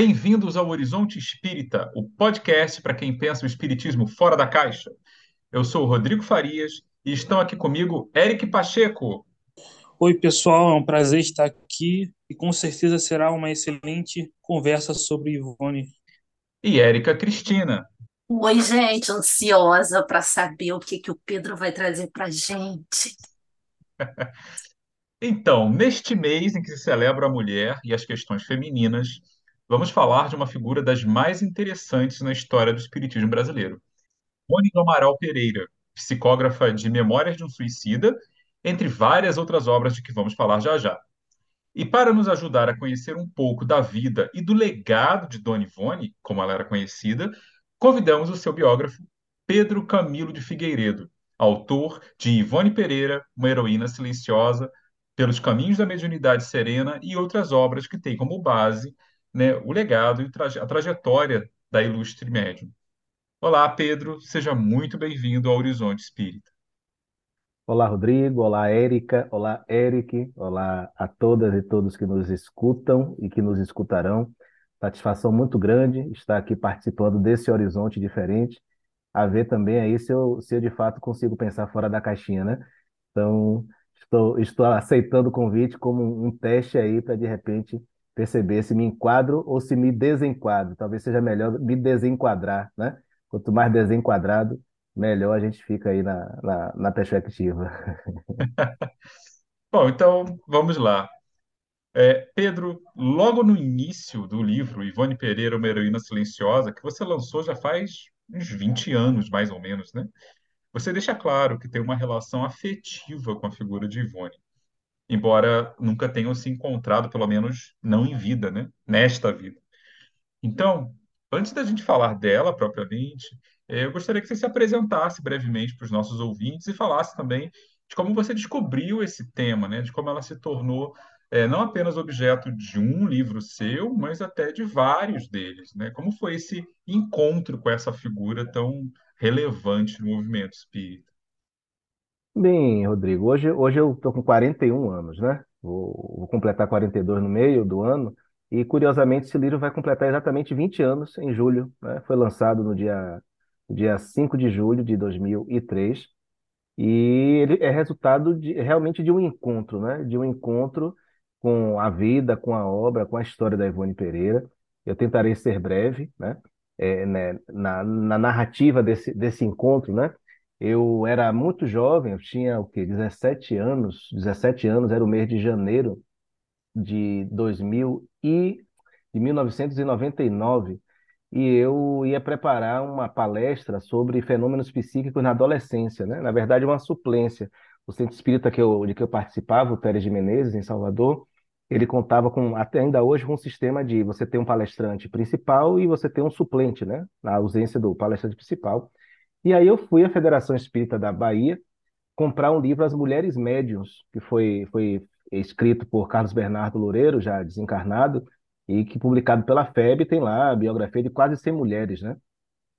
Bem-vindos ao Horizonte Espírita, o podcast para quem pensa o espiritismo fora da caixa. Eu sou o Rodrigo Farias e estão aqui comigo Eric Pacheco. Oi, pessoal, é um prazer estar aqui e com certeza será uma excelente conversa sobre Ivone. E Érica Cristina. Oi, gente, ansiosa para saber o que, que o Pedro vai trazer para gente. Então, neste mês em que se celebra a mulher e as questões femininas, vamos falar de uma figura das mais interessantes na história do espiritismo brasileiro. Mônica Amaral Pereira, psicógrafa de Memórias de um Suicida, entre várias outras obras de que vamos falar já já. E para nos ajudar a conhecer um pouco da vida e do legado de Dona Ivone, como ela era conhecida, convidamos o seu biógrafo, Pedro Camilo de Figueiredo, autor de Ivone Pereira, uma heroína silenciosa, Pelos Caminhos da Mediunidade Serena e outras obras que têm como base né, o legado e a trajetória da ilustre médium. Olá, Pedro, seja muito bem-vindo ao Horizonte Espírita. Olá, Rodrigo. Olá, Érica. Olá, Eric. Olá a todas e todos que nos escutam e que nos escutarão. Satisfação muito grande estar aqui participando desse horizonte diferente, a ver também aí se eu, se eu de fato consigo pensar fora da caixinha, né? Então, estou, estou aceitando o convite como um teste aí para de repente perceber se me enquadro ou se me desenquadro. Talvez seja melhor me desenquadrar, né? Quanto mais desenquadrado, melhor a gente fica aí na, na, na perspectiva. Bom, então vamos lá. É, Pedro, logo no início do livro, Ivone Pereira, uma heroína silenciosa, que você lançou já faz uns 20 anos, mais ou menos, né? Você deixa claro que tem uma relação afetiva com a figura de Ivone, embora nunca tenham se encontrado, pelo menos não em vida, né? Nesta vida. Então, antes da gente falar dela propriamente, eh, eu gostaria que você se apresentasse brevemente para os nossos ouvintes e falasse também de como você descobriu esse tema, né? De como ela se tornou é, não apenas objeto de um livro seu, mas até de vários deles, né? Como foi esse encontro com essa figura tão relevante no movimento espírita? Bem, Rodrigo, hoje, hoje eu estou com 41 anos, né? Vou, vou completar 42 no meio do ano, e curiosamente esse livro vai completar exatamente 20 anos em julho, né? Foi lançado no dia, dia 5 de julho de 2003, e ele é resultado de, realmente de um encontro, né? De um encontro com a vida, com a obra, com a história da Ivone Pereira. Eu tentarei ser breve, né? É, né, na, na narrativa desse, desse encontro, né? Eu era muito jovem, eu tinha o quê? 17 anos, 17 anos, era o mês de janeiro de 2000 e de 1999, e eu ia preparar uma palestra sobre fenômenos psíquicos na adolescência, né? Na verdade, uma suplência. O centro espírita que eu, de que eu participava, o Pérez de Menezes, em Salvador, ele contava com, até ainda hoje, com um sistema de você ter um palestrante principal e você ter um suplente, né? Na ausência do palestrante principal. E aí eu fui à Federação Espírita da Bahia comprar um livro As Mulheres Médiuns, que foi, foi escrito por Carlos Bernardo Loureiro, já desencarnado, e que publicado pela FEB tem lá a biografia de quase 100 mulheres, né?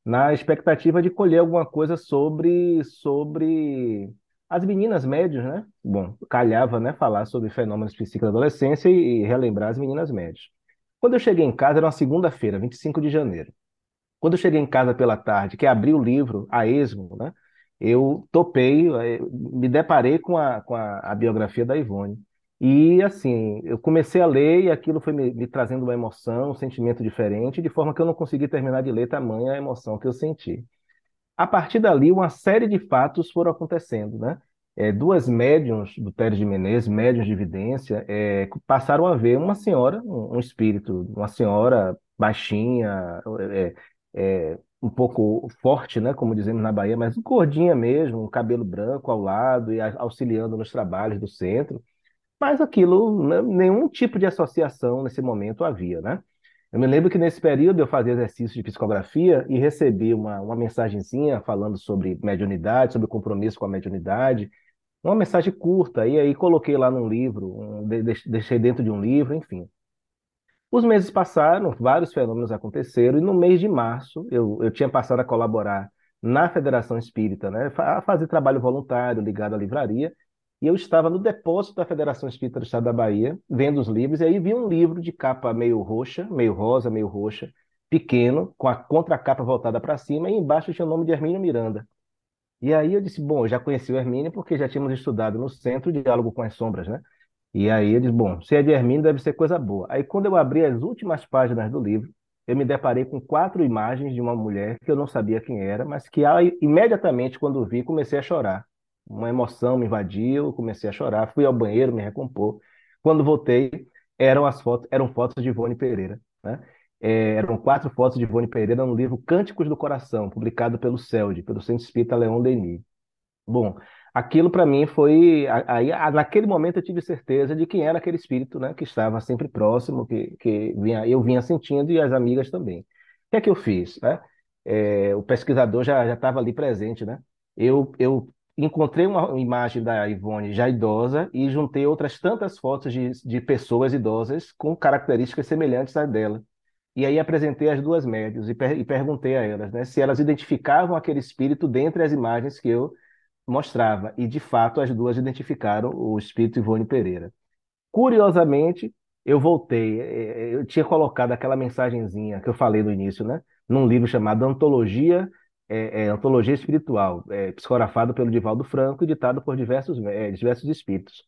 Na expectativa de colher alguma coisa sobre, sobre as meninas médias, né? Bom, calhava, né, falar sobre fenômenos psíquicos da adolescência e, relembrar as meninas médias. Quando eu cheguei em casa, era uma segunda-feira, 25 de janeiro. Quando eu cheguei em casa pela tarde, que abri o livro a esmo, né? Eu topei, eh, me deparei com a, com a, a biografia da Ivone. E assim, eu comecei a ler e aquilo foi me, me, trazendo uma emoção, um sentimento diferente, de forma que eu não consegui terminar de ler tamanha a emoção que eu senti. A partir dali, uma série de fatos foram acontecendo, né? É, duas médiums do Pérez de Menezes, médiums de evidência, é, passaram a ver uma senhora, um, um espírito, uma senhora baixinha, é, é, um pouco forte, né, como dizemos na Bahia, mas gordinha mesmo, um cabelo branco ao lado e auxiliando nos trabalhos do centro. Mas aquilo, né, nenhum tipo de associação nesse momento havia, né? Eu me lembro que nesse período eu fazia exercício de psicografia e recebi uma, uma mensagenzinha falando sobre mediunidade, sobre compromisso com a mediunidade, uma mensagem curta, e aí coloquei lá num livro, um, deixei dentro de um livro, enfim. Os meses passaram, vários fenômenos aconteceram, e no mês de março eu, eu tinha passado a colaborar na Federação Espírita, né, a fazer trabalho voluntário ligado à livraria, e eu estava no depósito da Federação Espírita do Estado da Bahia, vendo os livros, e aí vi um livro de capa meio roxa, meio rosa, meio roxa, pequeno, com a contracapa voltada para cima, e embaixo tinha o nome de Hermínio Miranda. E aí eu disse, bom, eu já conheci o Hermínio porque já tínhamos estudado no Centro Diálogo com as Sombras, né? E aí disse, bom, se é de Hermínio deve ser coisa boa. Aí quando eu abri as últimas páginas do livro, eu me deparei com quatro imagens de uma mulher que eu não sabia quem era, mas que imediatamente quando vi comecei a chorar. Uma emoção me invadiu, comecei a chorar, fui ao banheiro me recompor. Quando voltei, eram as fotos, eram fotos de Ivone Pereira, né? É, eram quatro fotos de Ivone Pereira no livro Cânticos do Coração, publicado pelo CELD, pelo Centro Espírita Leon Denis. Bom, aquilo para mim foi. Aí, naquele momento eu tive certeza de quem era aquele espírito, né, que estava sempre próximo, que, que vinha, eu vinha sentindo e as amigas também. O que é que eu fiz? Né? É, o pesquisador já estava ali presente, né? Eu, eu encontrei uma imagem da Ivone já idosa e juntei outras tantas fotos de, de pessoas idosas com características semelhantes à dela. E aí apresentei as duas médias e, per e perguntei a elas né, se elas identificavam aquele espírito dentre as imagens que eu mostrava. E, de fato, as duas identificaram o espírito Ivone Pereira. Curiosamente, eu voltei, é, é, eu tinha colocado aquela mensagenzinha que eu falei no início, né? Num livro chamado Antologia, é, é, Antologia Espiritual, é, psicografado pelo Divaldo Franco e ditado por diversos, diversos espíritos.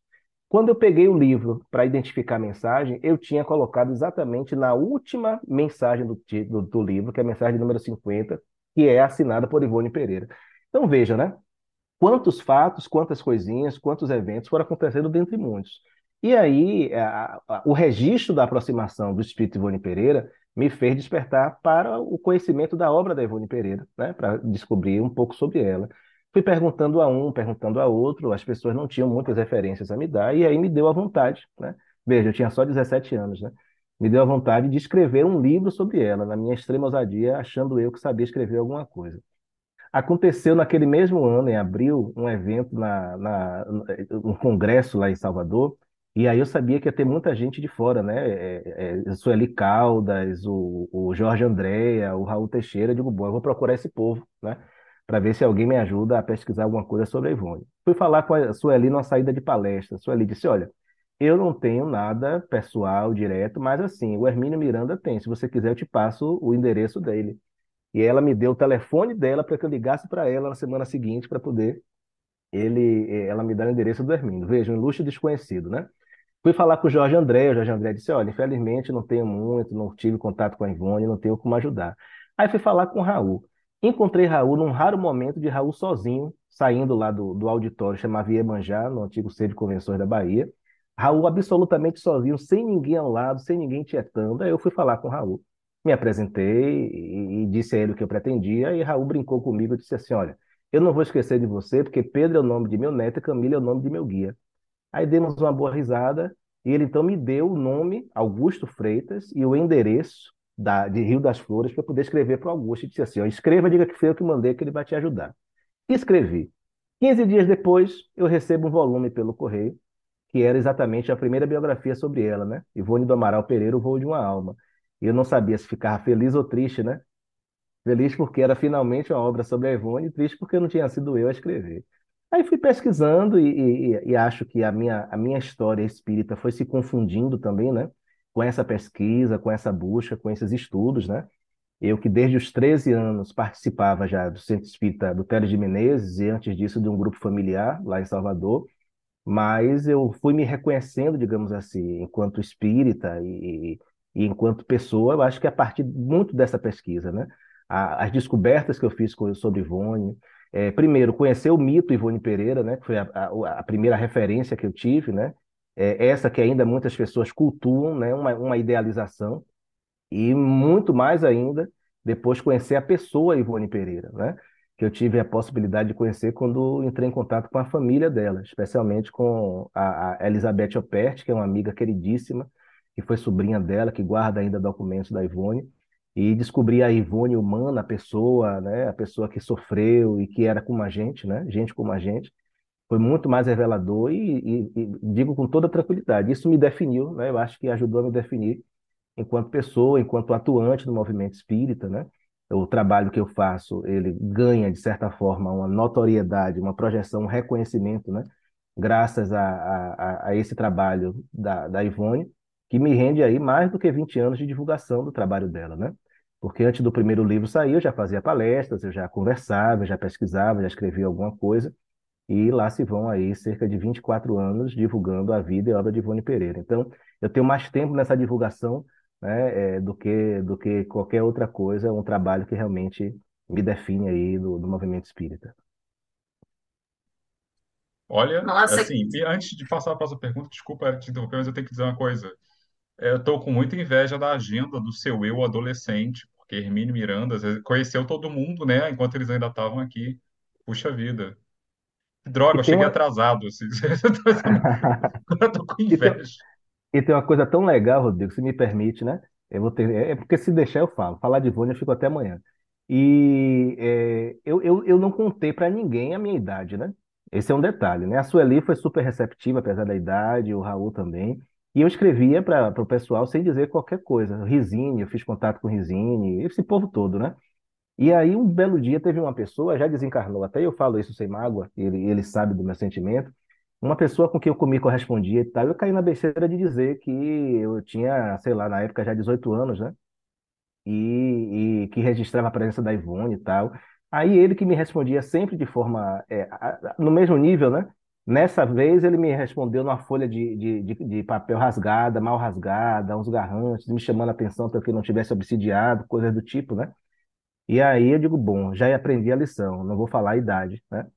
Quando eu peguei o livro para identificar a mensagem, eu tinha colocado exatamente na última mensagem do, do, do livro, que é a mensagem número 50, que é assinada por Ivone Pereira. Então veja, né? Quantos fatos, quantas coisinhas, quantos eventos foram acontecendo dentre muitos. E aí, a, a, o registro da aproximação do espírito Ivone Pereira me fez despertar para o conhecimento da obra da Ivone Pereira, né, para descobrir um pouco sobre ela. Fui perguntando a um, perguntando a outro, as pessoas não tinham muitas referências a me dar, e aí me deu a vontade, né? Veja, eu tinha só 17 anos, né? Me deu a vontade de escrever um livro sobre ela, na minha extrema ousadia, achando eu que sabia escrever alguma coisa. Aconteceu naquele mesmo ano, em abril, um evento, na, na, um congresso lá em Salvador, e aí eu sabia que ia ter muita gente de fora, né? É, é, Sueli Caldas, o, o Jorge Andréa, o Raul Teixeira. Eu digo, bom, eu vou procurar esse povo, né? Para ver se alguém me ajuda a pesquisar alguma coisa sobre a Ivone. Fui falar com a Sueli numa saída de palestra. Sueli disse: Olha, eu não tenho nada pessoal, direto, mas assim, o Hermínio Miranda tem. Se você quiser, eu te passo o endereço dele. E ela me deu o telefone dela para que eu ligasse para ela na semana seguinte para poder ele, eh, ela me dar o endereço do Hermínio. Veja, um ilustre desconhecido, né? Fui falar com o Jorge André, o Jorge André disse, olha, infelizmente não tenho muito, não tive contato com a Ivone, não tenho como ajudar. Aí fui falar com o Raul. Encontrei Raul num raro momento de Raul sozinho, saindo lá do, do auditório, chamava Iemanjá, no antigo centro de convenções da Bahia. Raul absolutamente sozinho, sem ninguém ao lado, sem ninguém tietando. Aí eu fui falar com o Raul me apresentei e, disse a ele o que eu pretendia, e Raul brincou comigo e disse assim: Olha, eu não vou esquecer de você, porque Pedro é o nome de meu neto e Camila é o nome de meu guia. Aí demos uma boa risada, e ele então me deu o nome Augusto Freitas e o endereço da, de Rio das Flores para poder escrever para o Augusto. E disse assim: ó, escreva, diga que foi eu que mandei, que ele vai te ajudar. E escrevi. 15 dias depois, eu recebo um volume pelo correio, que era exatamente a primeira biografia sobre ela, né? Ivone do Amaral Pereira, O Voo de uma Alma. E eu não sabia se ficava feliz ou triste, né? Feliz porque era finalmente uma obra sobre a Ivone, e triste porque não tinha sido eu a escrever. Aí fui pesquisando e, e, e, acho que a minha, a minha história espírita foi se confundindo também, né? Com essa pesquisa, com essa busca, com esses estudos, né? Eu que desde os 13 anos participava já do Centro Espírita do Teles de Menezes e antes disso de um grupo familiar lá em Salvador, mas eu fui me reconhecendo, digamos assim, enquanto espírita e, e enquanto pessoa, eu acho que a partir muito dessa pesquisa, né? as descobertas que eu fiz sobre Ivone, é, primeiro, conhecer o mito Ivone Pereira, né? Que foi a, a, a primeira referência que eu tive, né? É, essa que ainda muitas pessoas cultuam, né? Uma, uma idealização. E muito mais ainda, depois conhecer a pessoa Ivone Pereira, né? que eu tive a possibilidade de conhecer quando entrei em contato com a família dela, especialmente com a, a Elizabeth Opert, que é uma amiga queridíssima, que foi sobrinha dela, que guarda ainda documentos da Ivone, e descobri a Ivone humana, a pessoa, né, a pessoa que sofreu e que era como a gente, né, gente como a gente, foi muito mais revelador e, e, e digo com toda tranquilidade, isso me definiu, né, eu acho que ajudou a me definir enquanto pessoa, enquanto atuante do movimento espírita, né, o trabalho que eu faço, ele ganha, de certa forma, uma notoriedade, uma projeção, um reconhecimento, né, graças a, a, a esse trabalho da, da Ivone, que me rende aí mais do que 20 anos de divulgação do trabalho dela, né? Porque antes do primeiro livro sair, eu já fazia palestras, eu já conversava, eu já pesquisava, já escrevia alguma coisa, e lá se vão aí cerca de 24 anos divulgando a vida e a obra de Ivone Pereira. Então, eu tenho mais tempo nessa divulgação né, é, do que do que qualquer outra coisa, é um trabalho que realmente me define aí do, do movimento espírita. Olha, Nossa, assim, e antes de passar para a próxima pergunta, desculpa te interromper, mas eu tenho que dizer uma coisa. Eu estou com muita inveja da agenda do seu eu adolescente, porque Hermínio Miranda às vezes, conheceu todo mundo, né, enquanto eles ainda estavam aqui. Puxa vida. Que droga, eu cheguei uma, atrasado. Assim. Agora eu tô com e tem, inveja. E tem uma coisa tão legal, Rodrigo, se me permite, né? Eu vou ter, é é porque se deixar eu falo. Falar de Ivone eu fico até amanhã. E é, eu, eu, eu não contei para ninguém a minha idade, né? Esse é um detalhe, né? A Sueli foi super receptiva, apesar da idade, o Raul também. E eu escrevia para o pessoal sem dizer qualquer coisa. Rizine, eu fiz contato com o Rizine, esse povo todo, né? E aí, um belo dia, teve uma pessoa, já desencarnou, até eu falo isso sem mágoa, ele, ele sabe do meu sentimento. Uma pessoa com quem eu comi correspondia e tal, eu caí na besteira de dizer que eu tinha, sei lá, na época já 18 anos, né? E, e que registrava a presença da Ivone e tal. Aí ele que me respondia sempre de forma, é, no mesmo nível, né? Nessa vez ele me respondeu numa folha de, de, de, de papel rasgada, mal rasgada, uns garranchos, me chamando a atenção para que não tivesse obsidiado, coisas do tipo, né? E aí eu digo, bom, já aprendi a lição, não vou falar a idade, né?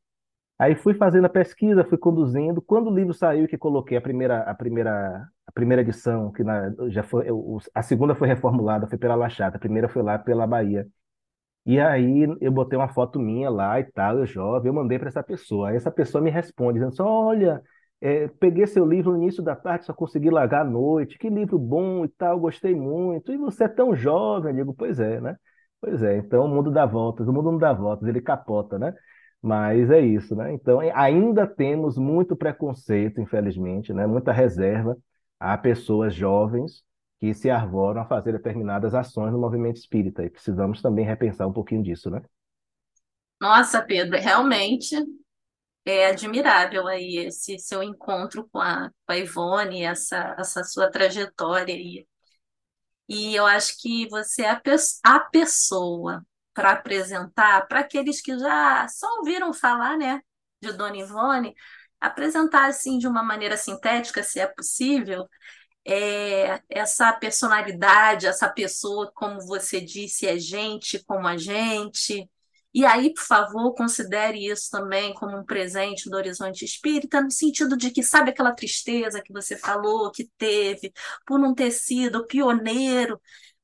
Aí fui fazendo a pesquisa, fui conduzindo. Quando o livro saiu, que coloquei a primeira, a primeira, a primeira edição, que na, já foi, eu- a segunda foi reformulada, foi pela La Chata, a primeira foi lá pela Bahia. E aí eu botei uma foto minha lá e tal, eu jovem, eu mandei para essa pessoa. Aí essa pessoa me responde, dizendo assim, olha, é, peguei seu livro no início da tarde, só consegui largar à noite, que livro bom e tal, gostei muito. E você é tão jovem, eu digo, pois é, né? Pois é, então o mundo dá voltas, o mundo não dá voltas, ele capota, né? Mas é isso, né? Então ainda temos muito preconceito, infelizmente, né? Muita reserva a pessoas jovens que se arvoram a fazer determinadas ações no movimento espírita. E precisamos também repensar um pouquinho disso, né? nossa, Pedro, realmente é admirável aí esse seu encontro com a, com a Ivone, essa, essa sua trajetória aí. E eu acho que você é a, pes- a pessoa para apresentar para aqueles que já só ouviram falar, né, de Dona Ivone, apresentar assim de uma maneira sintética, se é possível, é, essa personalidade, essa pessoa, como você disse, é gente como a gente. E aí, por favor, considere isso também como um presente do Horizonte Espírita, no sentido de que, sabe aquela tristeza que você falou que teve por não ter sido pioneiro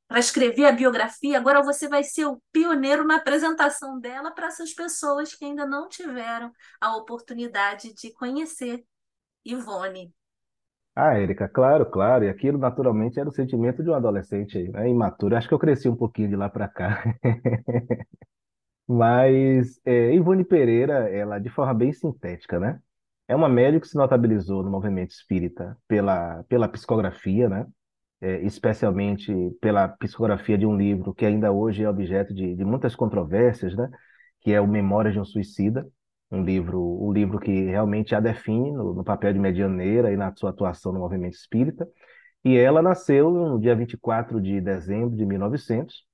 para escrever a biografia, agora você vai ser o pioneiro na apresentação dela para essas pessoas que ainda não tiveram a oportunidade de conhecer Ivone. Ah, Érica, claro, claro. E aquilo naturalmente era o sentimento de um adolescente, né, imaturo. Acho que eu cresci um pouquinho de lá para cá. Mas é, Ivone Pereira, ela de forma bem sintética, né? É uma médica que se notabilizou no movimento espírita pela, pela psicografia, né? É, especialmente pela psicografia de um livro que ainda hoje é objeto de, de muitas controvérsias, né? Que é o Memórias de um Suicida, um livro, um livro que realmente a define no, no papel de medianeira e na sua atuação no movimento espírita. E ela nasceu no dia 24 de dezembro de 1900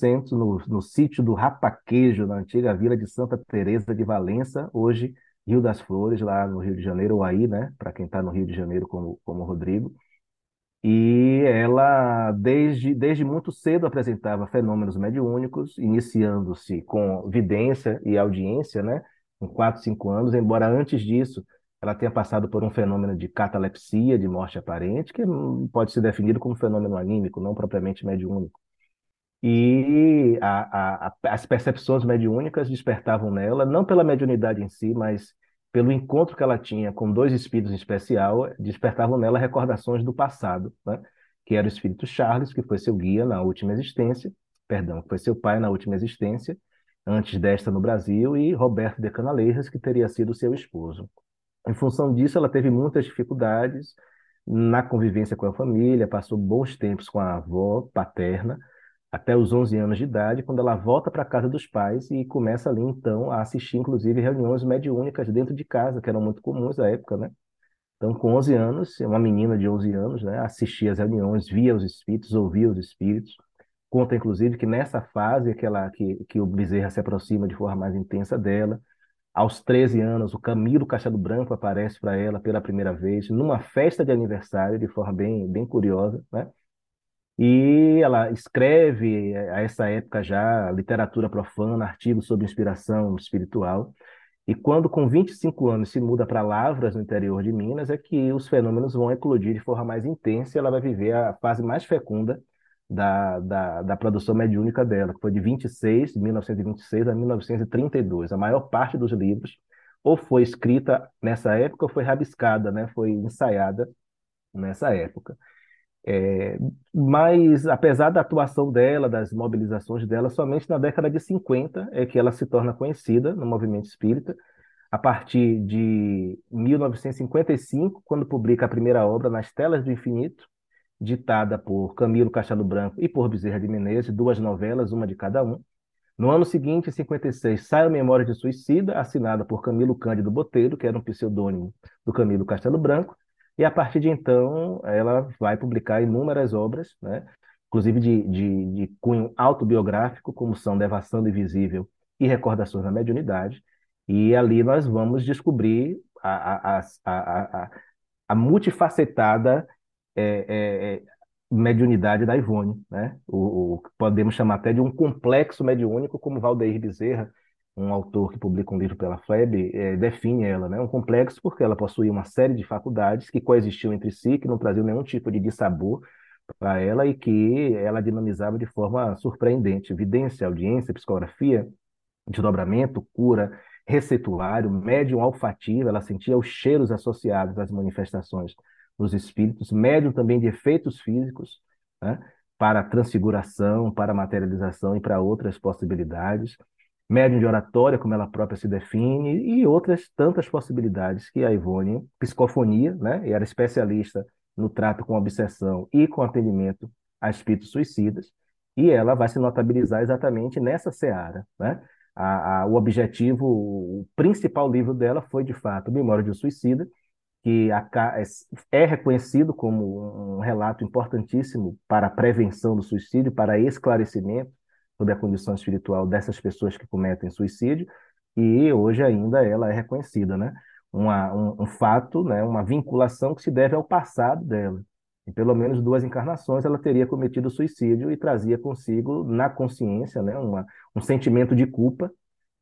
centro, no, no sítio do Rapaquejo, na antiga vila de Santa Teresa de Valença, hoje Rio das Flores, lá no Rio de Janeiro, ou aí, né, para quem está no Rio de Janeiro, como, como Rodrigo. E ela, desde, desde muito cedo, apresentava fenômenos mediúnicos, iniciando-se com vidência e audiência, né, com 4, 5 anos, embora antes disso ela tenha passado por um fenômeno de catalepsia, de morte aparente, que pode ser definido como fenômeno anímico, não propriamente mediúnico. E a- a- as percepções mediúnicas despertavam nela, não pela mediunidade em si, mas pelo encontro que ela tinha com dois espíritos em especial, despertavam nela recordações do passado, né? Que era o espírito Charles, que foi seu guia na última existência, perdão, que foi seu pai na última existência, antes desta no Brasil, e Roberto de Canalejas, que teria sido seu esposo. Em função disso, ela teve muitas dificuldades na convivência com a família, passou bons tempos com a avó paterna, até os 11 anos de idade, quando ela volta para a casa dos pais e começa ali, então, a assistir, inclusive, reuniões mediúnicas dentro de casa, que eram muito comuns à época, né? Então, com 11 anos, uma menina de 11 anos, né, assistia às reuniões, via os espíritos, ouvia os espíritos. Conta, inclusive, que nessa fase que, ela, que, que o Bezerra se aproxima de forma mais intensa dela, aos 13 anos, o Camilo Castelo Branco aparece para ela pela primeira vez, numa festa de aniversário, de forma bem, bem curiosa, né? E ela escreve, a essa época já, literatura profana, artigos sobre inspiração espiritual. E quando, com 25 anos, se muda para Lavras, no interior de Minas, é que os fenômenos vão eclodir de forma mais intensa e ela vai viver a fase mais fecunda da, da, da produção mediúnica dela, que foi de 26, de 1926 a 1932. A maior parte dos livros ou foi escrita nessa época ou foi rabiscada, né? foi ensaiada nessa época. É, mas, apesar da atuação dela, das mobilizações dela, somente na década de 50 é que ela se torna conhecida no movimento espírita, a partir de 1955, quando publica a primeira obra, Nas Telas do Infinito, ditada por Camilo Castelo Branco e por Bezerra de Menezes, duas novelas, uma de cada um. No ano seguinte, em 56, sai a Memória de Suicida, assinada por Camilo Cândido Botelho, que era um pseudônimo do Camilo Castelo Branco, e a partir de então, ela vai publicar inúmeras obras, né? inclusive de, de, de cunho autobiográfico, como são Devassando Invisível e Recordações da Mediunidade. E ali nós vamos descobrir a, a, a, a, a multifacetada é, é, é, mediunidade da Ivone, né? O, o, podemos chamar até de um complexo mediúnico, como Valdeir Bezerra um autor que publica um livro pela FLEB, é, define ela, né? Um complexo porque ela possuía uma série de faculdades que coexistiam entre si, que não traziam nenhum tipo de dissabor para ela e que ela dinamizava de forma surpreendente. Evidência, audiência, psicografia, desdobramento, cura, receituário, médium olfativo, ela sentia os cheiros associados às manifestações dos espíritos, médium também de efeitos físicos, né? para transfiguração, para materialização e para outras possibilidades médium de oratória, como ela própria se define, e outras tantas possibilidades que a Ivone, psicofonia, né, era especialista no trato com obsessão e com atendimento a espíritos suicidas, e ela vai se notabilizar exatamente nessa seara. Né? A, a, o objetivo, o principal livro dela foi, de fato, Memória de um Suicida, que a, é reconhecido como um relato importantíssimo para a prevenção do suicídio, para esclarecimento sobre a condição espiritual dessas pessoas que cometem suicídio, e hoje ainda ela é reconhecida, né? Uma, um, um fato, né? uma vinculação que se deve ao passado dela. Em pelo menos duas encarnações ela teria cometido suicídio e trazia consigo, na consciência, né? Uma, um sentimento de culpa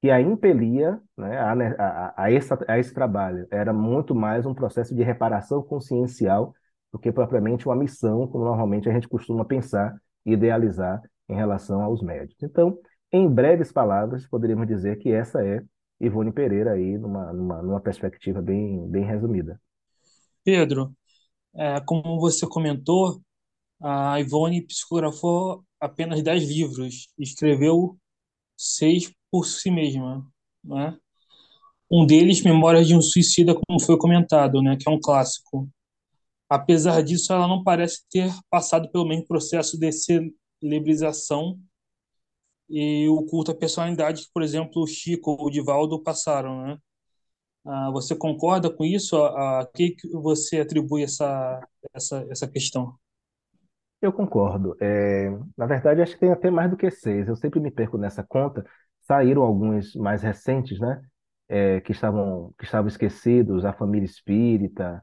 que a impelia né? a, a, a, esse, a esse trabalho. Era muito mais um processo de reparação consciencial do que propriamente uma missão, como normalmente a gente costuma pensar e idealizar em relação aos médios. Então, em breves palavras, poderíamos dizer que essa é Ivone Pereira aí numa, numa, numa perspectiva bem, bem resumida. Pedro, é, como você comentou, a Ivone psicografou apenas dez livros, escreveu seis por si mesma, né? Um deles, Memórias de um Suicida, como foi comentado, né, que é um clássico. Apesar disso, ela não parece ter passado pelo mesmo processo de celebrização e o culto à personalidade que, por exemplo, o Chico ou o Divaldo passaram, né? Ah, você concorda com isso? A, a que você atribui essa, essa, essa questão? Eu concordo. É, na verdade, acho que tem até mais do que seis. Eu sempre me perco nessa conta. Saíram alguns mais recentes, né? É, que estavam que estavam esquecidos, a família espírita,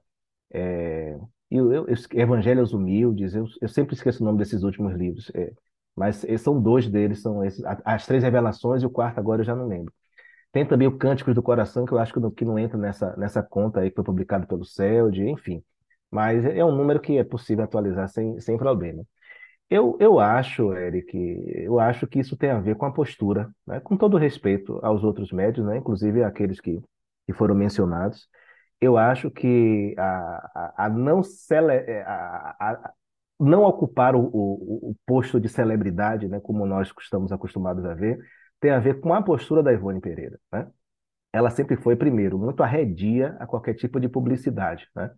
é, eu, eu, Evangelhos Humildes, eu, eu sempre esqueço o nome desses últimos livros, é, mas são dois deles, são esses, as três revelações e o quarto agora eu já não lembro. Tem também o Cânticos do Coração, que eu acho que não, que não entra nessa, nessa conta aí, que foi publicado pelo CELD, enfim. Mas é um número que é possível atualizar sem, sem problema. Eu, eu acho, Eric, eu acho que isso tem a ver com a postura, né? com todo respeito aos outros médios, né? inclusive aqueles que, que foram mencionados eu acho que a, a, a não, cele, é, a, a, não ocupar o, o, o, posto de celebridade, né, como nós estamos acostumados a ver, tem a ver com a postura da Ivone Pereira. Né? Ela sempre foi, primeiro, muito arredia a qualquer tipo de publicidade. Né?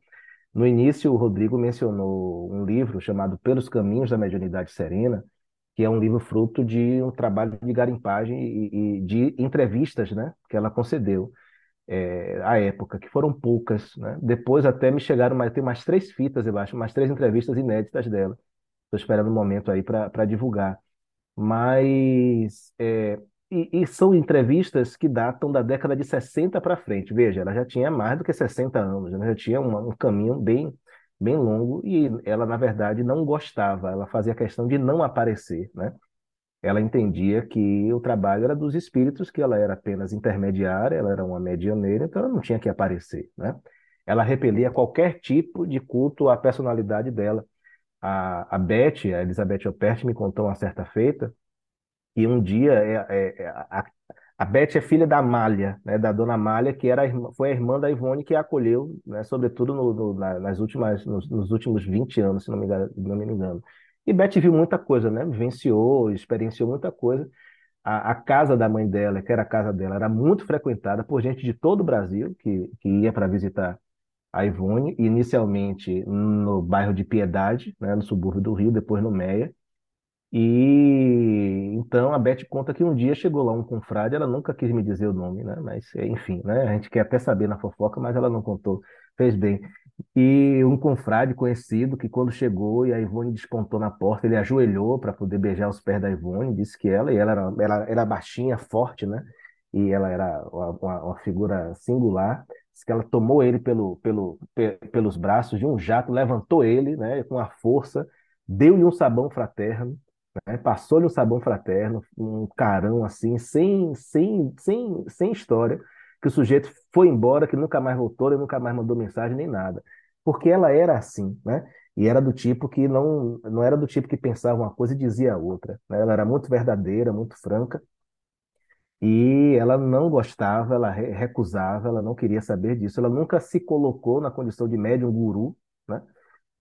No início, o Rodrigo mencionou um livro chamado Pelos Caminhos da Mediunidade Serena, que é um livro fruto de um trabalho de garimpagem e, e de entrevistas, né, que ela concedeu é, à época, que foram poucas, né? Depois até me chegaram mais, tem mais três fitas, eu acho, mais três entrevistas inéditas dela. Estou esperando o um momento aí para divulgar. Mas é, e, e, são entrevistas que datam da década de 60 para frente. Veja, ela já tinha mais do que 60 anos, ela já tinha uma, um caminho bem, bem longo e ela, na verdade, não gostava, ela fazia questão de não aparecer, né? Ela entendia que o trabalho era dos espíritos, que ela era apenas intermediária, ela era uma medianeira, então ela não tinha que aparecer, né? Ela repelia qualquer tipo de culto à personalidade dela. A, a Beth, a Elizabeth Opert, me contou uma certa feita e um dia é, é, é, a, a Beth é filha da Amália, né, da dona Amália, que era a irmã, foi a irmã da Ivone que a acolheu, né, sobretudo no, no, nas últimas, nos, nos, últimos 20 anos, se não me, engano, não me engano. E Beth viu muita coisa, né? Vivenciou, experienciou muita coisa. A, a, casa da mãe dela, que era a casa dela, era muito frequentada por gente de todo o Brasil que, que ia para visitar a Ivone, inicialmente no bairro de Piedade, né, no subúrbio do Rio, depois no Meia. E então a Beth conta que um dia chegou lá um confrade, ela nunca quis me dizer o nome, né? Mas enfim, né? A gente quer até saber na fofoca, mas ela não contou. Fez bem. E um confrade conhecido que quando chegou e a Ivone despontou na porta, ele ajoelhou para poder beijar os pés da Ivone, disse que ela, e ela era, ela era baixinha, forte, né? E ela era uma, uma figura singular. Que ela tomou ele pelo, pelo, pelos braços de um jato, levantou ele, né? Com a força, deu-lhe um sabão fraterno, né? Passou-lhe um sabão fraterno, um carão assim, sem, sem, sem, sem história que o sujeito foi embora, que nunca mais voltou, ele nunca mais mandou mensagem nem nada. Porque ela era assim, né? E era do tipo que não, não era do tipo que pensava uma coisa e dizia outra. Né? Ela era muito verdadeira, muito franca. E ela não gostava, ela recusava, ela não queria saber disso. Ela nunca se colocou na condição de médium guru, né?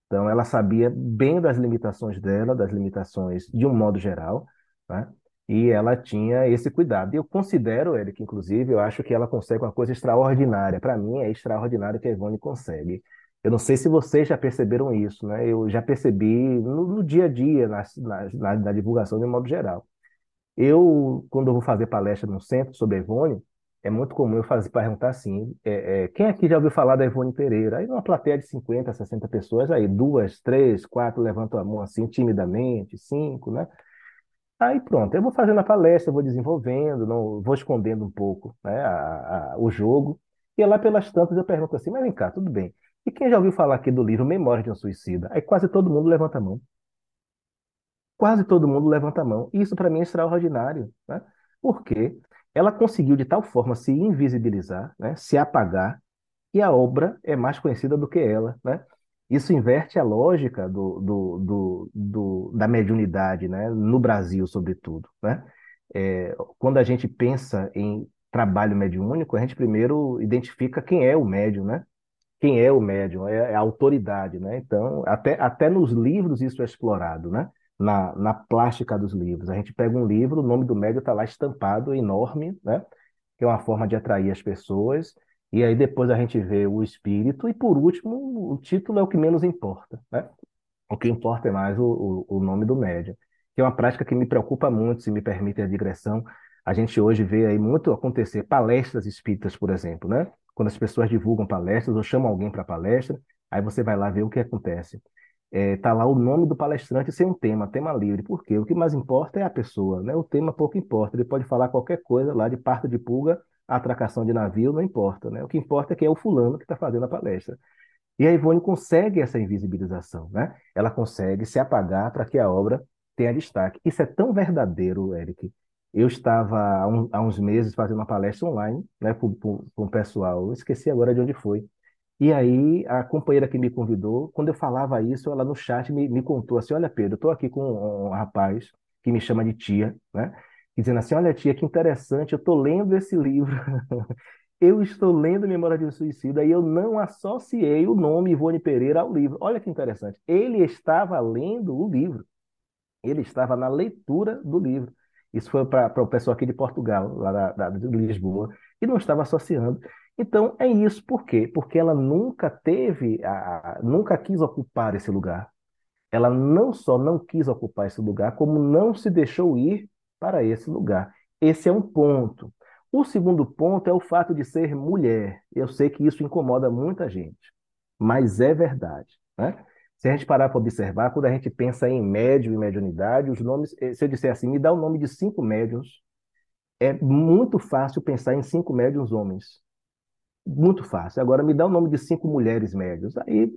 Então ela sabia bem das limitações dela, das limitações de um modo geral, né? E ela tinha esse cuidado. E eu considero, Eric, inclusive, eu acho que ela consegue uma coisa extraordinária. Para mim, é extraordinário que a Ivone consegue. Eu não sei se vocês já perceberam isso, né? Eu já percebi no, no dia a dia, na, na, na, divulgação de um modo geral. Eu, quando eu vou fazer palestra no centro sobre a Ivone, é muito comum eu fazer perguntar assim: é, é, quem aqui já ouviu falar da Ivone Pereira? Aí, numa plateia de 50, 60 pessoas, aí duas, três, quatro levantam a mão assim, timidamente, cinco, né? Aí pronto, eu vou fazendo a palestra, vou desenvolvendo, não, vou escondendo um pouco né, a, a, o jogo. E lá pelas tantas eu pergunto assim, mas vem cá, tudo bem. E quem já ouviu falar aqui do livro Memórias de um Suicida? Aí quase todo mundo levanta a mão. Quase todo mundo levanta a mão. Isso para mim é extraordinário. Né? Porque ela conseguiu de tal forma se invisibilizar, né, se apagar, e a obra é mais conhecida do que ela. Né? Isso inverte a lógica do, do, do, do, da mediunidade, né? no Brasil, sobretudo. Né? É, quando a gente pensa em trabalho mediúnico, a gente primeiro identifica quem é o médium, né? Quem é o médium? É, é a autoridade, né? Então, até, até nos livros isso é explorado, né? Na, na plástica dos livros. A gente pega um livro, o nome do médium está lá estampado, enorme, né? Que é uma forma de atrair as pessoas. E aí depois a gente vê o espírito, e por último, o título é o que menos importa, né? O que importa é mais o, o, o nome do médium, que é uma prática que me preocupa muito, se me permite a digressão. A gente hoje vê aí muito acontecer palestras espíritas, por exemplo, né? Quando as pessoas divulgam palestras ou chamam alguém para palestra, aí você vai lá ver o que acontece. É, tá lá o nome do palestrante sem um tema, tema livre. Por quê? O que mais importa é a pessoa, né? O tema pouco importa. Ele pode falar qualquer coisa lá de parto de pulga atracação de navio não importa, né? O que importa é que é o fulano que está fazendo a palestra. E a Ivone consegue essa invisibilização, né? Ela consegue se apagar para que a obra tenha destaque. Isso é tão verdadeiro, Eric. Eu estava há, um, há uns meses fazendo uma palestra online, né, com o pessoal. Eu esqueci agora de onde foi. E aí, a companheira que me convidou, quando eu falava isso, ela no chat me, me contou assim: Olha, Pedro, eu estou aqui com um, rapaz que me chama de tia, né? dizendo assim: Olha, tia, que interessante, eu estou lendo esse livro. eu estou lendo Memória de um Suicida e eu não associei o nome Ivone Pereira ao livro. Olha que interessante. Ele estava lendo o livro. Ele estava na leitura do livro. Isso foi para o pessoal aqui de Portugal, lá da, da, de Lisboa, e não estava associando. Então é isso. Por quê? Porque ela nunca teve, a, nunca quis ocupar esse lugar ela não só não quis ocupar esse lugar, como não se deixou ir para esse lugar. Esse é um ponto. O segundo ponto é o fato de ser mulher. Eu sei que isso incomoda muita gente, mas é verdade. Né? Se a gente parar para observar, quando a gente pensa em médium e mediunidade, os nomes, eh, se eu disser assim, me dá o nome de cinco médiums, é muito fácil pensar em cinco médiums homens. Muito fácil. Agora, me dá o nome de cinco mulheres médios. Aí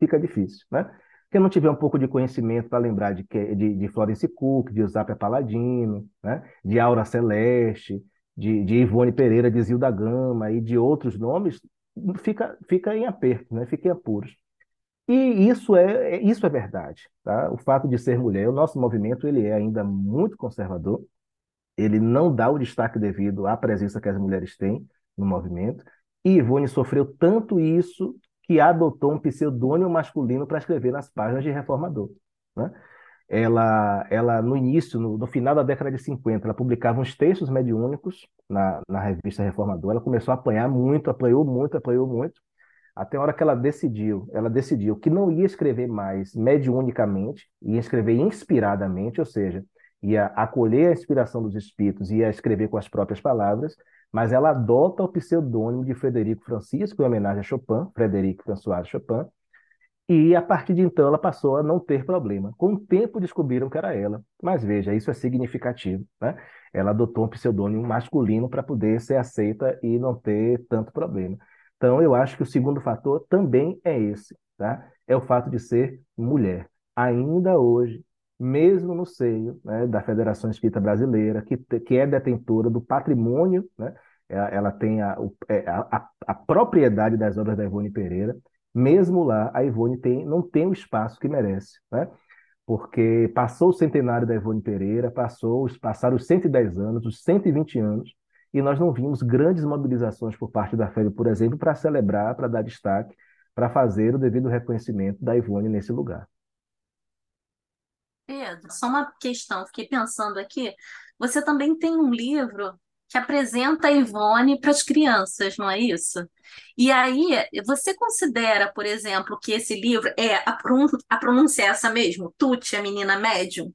fica difícil, né? Quem não tiver um pouco de conhecimento para lembrar de, de, de Florence Cook, de Eusapia Paladino, né? de Aura Celeste, de, de Ivone Pereira, de Zilda Gama e de outros nomes, fica, fica em aperto, né? fica em apuros. E isso é, é, isso é verdade. Tá? O fato de ser mulher, o nosso movimento ele é ainda muito conservador, ele não dá o destaque devido à presença que as mulheres têm no movimento, e Ivone sofreu tanto isso que adotou um pseudônimo masculino para escrever nas páginas de Reformador. Né? Ela, ela, no início, no, no, final da década de 50, ela publicava uns textos mediúnicos na, na revista Reformador. Ela começou a apanhar muito, apanhou muito, apanhou muito, até a hora que ela decidiu, ela decidiu que não ia escrever mais mediunicamente, ia escrever inspiradamente, ou seja, ia acolher a inspiração dos espíritos ia escrever com as próprias palavras, mas ela adota o pseudônimo de Frederico Francisco, em homenagem a Chopin, Frederico François Chopin, e a partir de então ela passou a não ter problema. Com o tempo descobriram que era ela, mas veja, isso é significativo. Né? Ela adotou um pseudônimo masculino para poder ser aceita e não ter tanto problema. Então eu acho que o segundo fator também é esse, tá? é o fato de ser mulher. Ainda hoje, mesmo no seio né, da Federação Espírita Brasileira, que, que é detentora do patrimônio, né, ela, tem a, é, a, a, a, propriedade das obras da Ivone Pereira, mesmo lá a Ivone tem, não tem o espaço que merece, né? porque passou o centenário da Ivone Pereira, passou, passaram os 110 anos, os 120 anos, e nós não vimos grandes mobilizações por parte da FEB, por exemplo, para celebrar, para dar destaque, para fazer o devido reconhecimento da Ivone nesse lugar. Pedro, só uma questão, fiquei pensando aqui. Você também tem um livro que apresenta a Ivone para as crianças, não é isso? E aí, você considera, por exemplo, que esse livro é a, pronúncia, a pronúncia é essa mesmo? Tuti, a menina médium?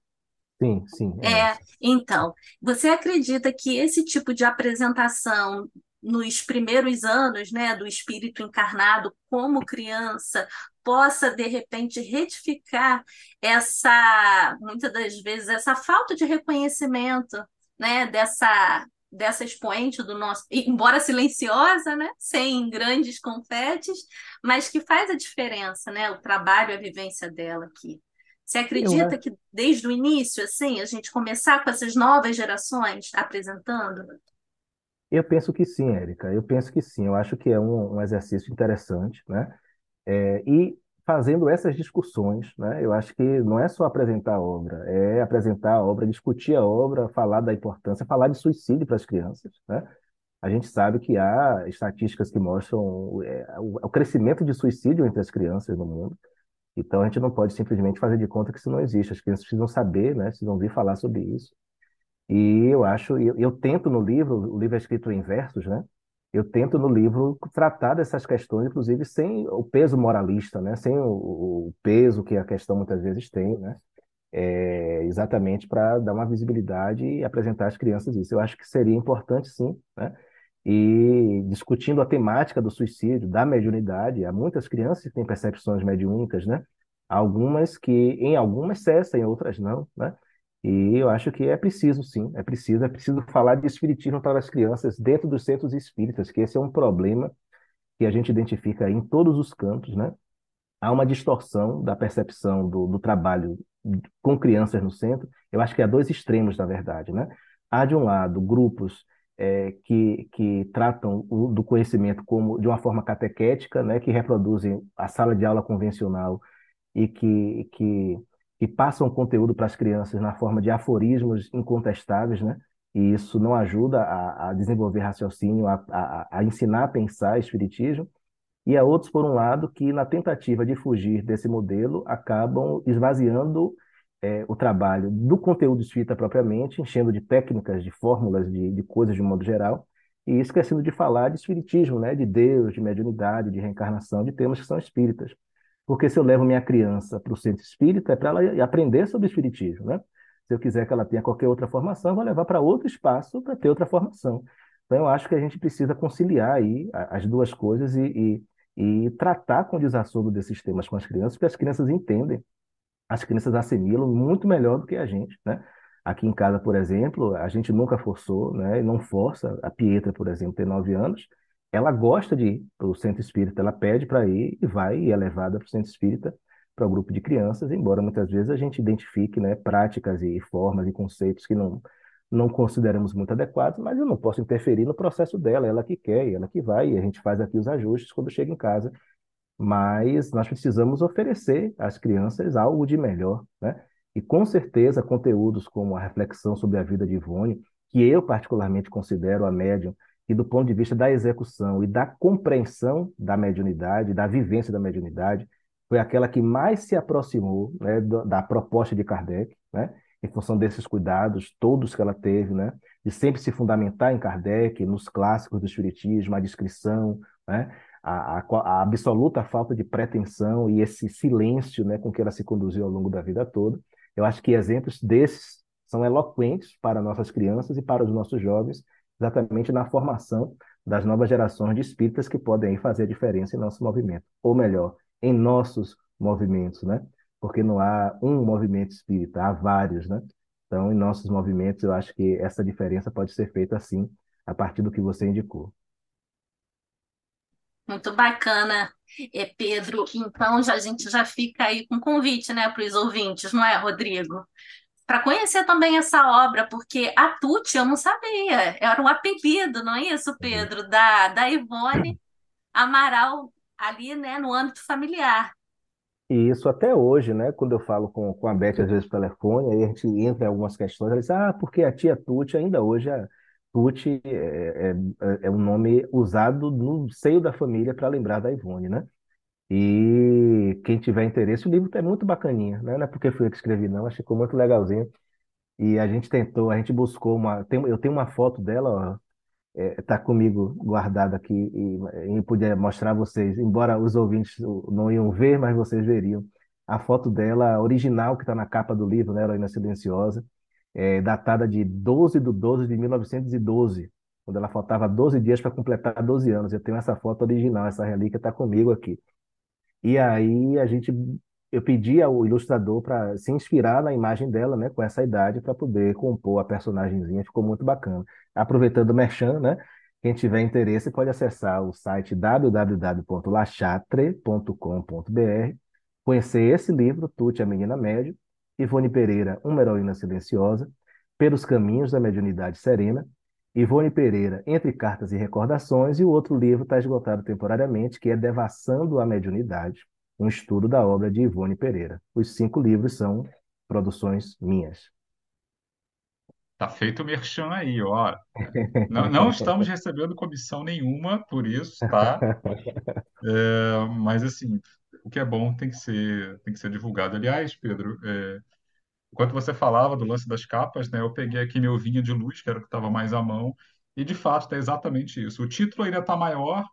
Sim, sim. É, é então, você acredita que esse tipo de apresentação nos primeiros anos, né, do espírito encarnado como criança, possa de repente retificar essa, muitas das vezes, essa falta de reconhecimento, né, dessa dessa expoente do nosso, embora silenciosa, né, sem grandes confetes, mas que faz a diferença, né, o trabalho, a vivência dela aqui. Você acredita Eu... que desde o início, assim, a gente começar com essas novas gerações apresentando? Eu penso que sim, Érica. Eu penso que sim. Eu acho que é um, um exercício interessante, né? É, e fazendo essas discussões, né? Eu acho que não é só apresentar a obra, é apresentar a obra, discutir a obra, falar da importância, falar de suicídio para as crianças, né? A gente sabe que há estatísticas que mostram é, o, o crescimento de suicídio entre as crianças no mundo. Então a gente não pode simplesmente fazer de conta que isso não existe. As crianças precisam saber, né? Precisam ouvir falar sobre isso. E eu acho, eu, eu tento no livro, o livro é escrito em versos, né? Eu tento no livro tratar dessas questões, inclusive sem o peso moralista, né? Sem o, o peso que a questão muitas vezes tem, né? É, exatamente para dar uma visibilidade e apresentar às crianças isso. Eu acho que seria importante, sim, né? E discutindo a temática do suicídio, da mediunidade, há muitas crianças que têm percepções mediúnicas, né? Algumas que, em algumas cessam, em outras não, né? E eu acho que é preciso, sim, é preciso, é preciso falar de espiritismo para as crianças dentro dos centros espíritas, que esse é um problema que a gente identifica em todos os campos, né? Há uma distorção da percepção do, do trabalho com crianças no centro. Eu acho que há dois extremos, na verdade, né? Há, de um lado, grupos é, que, que tratam o, do conhecimento como de uma forma catequética, né? Que reproduzem a sala de aula convencional e que, que que passam conteúdo para as crianças na forma de aforismos incontestáveis, né? E isso não ajuda a, a desenvolver raciocínio, a, a, a, ensinar a pensar espiritismo. E há outros, por um lado, que na tentativa de fugir desse modelo acabam esvaziando é, o trabalho do conteúdo espírita propriamente, enchendo de técnicas, de fórmulas, de, de coisas de modo geral, e esquecendo de falar de espiritismo, né? De Deus, de mediunidade, de reencarnação, de temas que são espíritas. Porque se eu levo minha criança para o centro espírita, é para ela aprender sobre espiritismo, né? Se eu quiser que ela tenha qualquer outra formação, eu vou levar para outro espaço para ter outra formação. Então, eu acho que a gente precisa conciliar aí as duas coisas e, e, e tratar com o desassogo desses temas com as crianças, porque as crianças entendem, as crianças assimilam muito melhor do que a gente, né? Aqui em casa, por exemplo, a gente nunca forçou, né? Não força. A Pietra, por exemplo, tem nove anos, ela gosta de ir para o centro espírita, ela pede para ir e vai e é levada para o centro espírita para o grupo de crianças, embora muitas vezes a gente identifique né, práticas e formas e conceitos que não, não consideramos muito adequados, mas eu não posso interferir no processo dela, ela que quer, ela que vai, e a gente faz aqui os ajustes quando chega em casa. Mas nós precisamos oferecer às crianças algo de melhor, né? E com certeza conteúdos como a reflexão sobre a vida de Ivone, que eu particularmente considero a médium, e do ponto de vista da execução e da compreensão da mediunidade, da vivência da mediunidade, foi aquela que mais se aproximou né, da proposta de Kardec, né, em função desses cuidados todos que ela teve, né, de sempre se fundamentar em Kardec, nos clássicos do Espiritismo, a descrição, né, a, a, a, absoluta falta de pretensão e esse silêncio né, com que ela se conduziu ao longo da vida toda. Eu acho que exemplos desses são eloquentes para nossas crianças e para os nossos jovens, exatamente na formação das novas gerações de espíritas que podem fazer a diferença em nosso movimento, ou melhor, em nossos movimentos, né? Porque não há um movimento espírita, há vários, né? Então, em nossos movimentos, eu acho que essa diferença pode ser feita assim, a partir do que você indicou. Muito bacana, Pedro. Então, já, a gente já fica aí com convite, né, para os ouvintes, não é, Rodrigo? Para conhecer também essa obra, porque a Tuti eu não sabia, era um apelido, não é isso, uhum. Pedro? Da, da Ivone Amaral, ali, né, no âmbito familiar. E isso até hoje, né? Quando eu falo com, com a Beth, às vezes, pelo telefone, aí a gente entra em algumas questões, ela diz, ah, porque a tia Tuti, ainda hoje, a Tuti é, é, é um nome usado no seio da família para lembrar da Ivone, né? E quem tiver interesse, o livro é muito bacaninha, né? Não é porque fui eu que escrevi, não, achei ficou muito legalzinho. E a gente tentou, a gente buscou uma. Tem, eu tenho uma foto dela, ó, é, tá comigo guardada aqui e, e puder mostrar a vocês, embora os ouvintes não iam ver, mas vocês veriam. A foto dela original que está na capa do livro, né, Heroína Silenciosa, é, datada de 12 de 12 de 1912, quando ela faltava 12 dias para completar 12 anos. Eu tenho essa foto original, essa relíquia está comigo aqui. E aí a gente, eu pedi ao ilustrador para se inspirar na imagem dela, né, com essa idade, para poder compor a personagemzinha. Ficou muito bacana. Aproveitando o Merchan, né? Quem tiver interesse pode acessar o site www.lachatre.com.br, conhecer esse livro, Tuti, a Menina Médio, Ivone Pereira, Uma Heroína Silenciosa, Pelos Caminhos da Mediunidade Serena, Ivone Pereira, Entre Cartas e Recordações, e o outro livro está esgotado temporariamente, que é Devassando a Mediunidade, um estudo da obra de Ivone Pereira. Os cinco livros são produções minhas. Tá feito o merchan aí, ó. Não, não estamos recebendo comissão nenhuma por isso, tá? É, mas assim, o que é bom tem que ser, tem que ser divulgado. Aliás, Pedro, é, Enquanto você falava do lance das capas, né, eu peguei aqui meu vinho de luz, que era o que estava mais à mão, e de fato é exatamente isso. O título ainda está maior,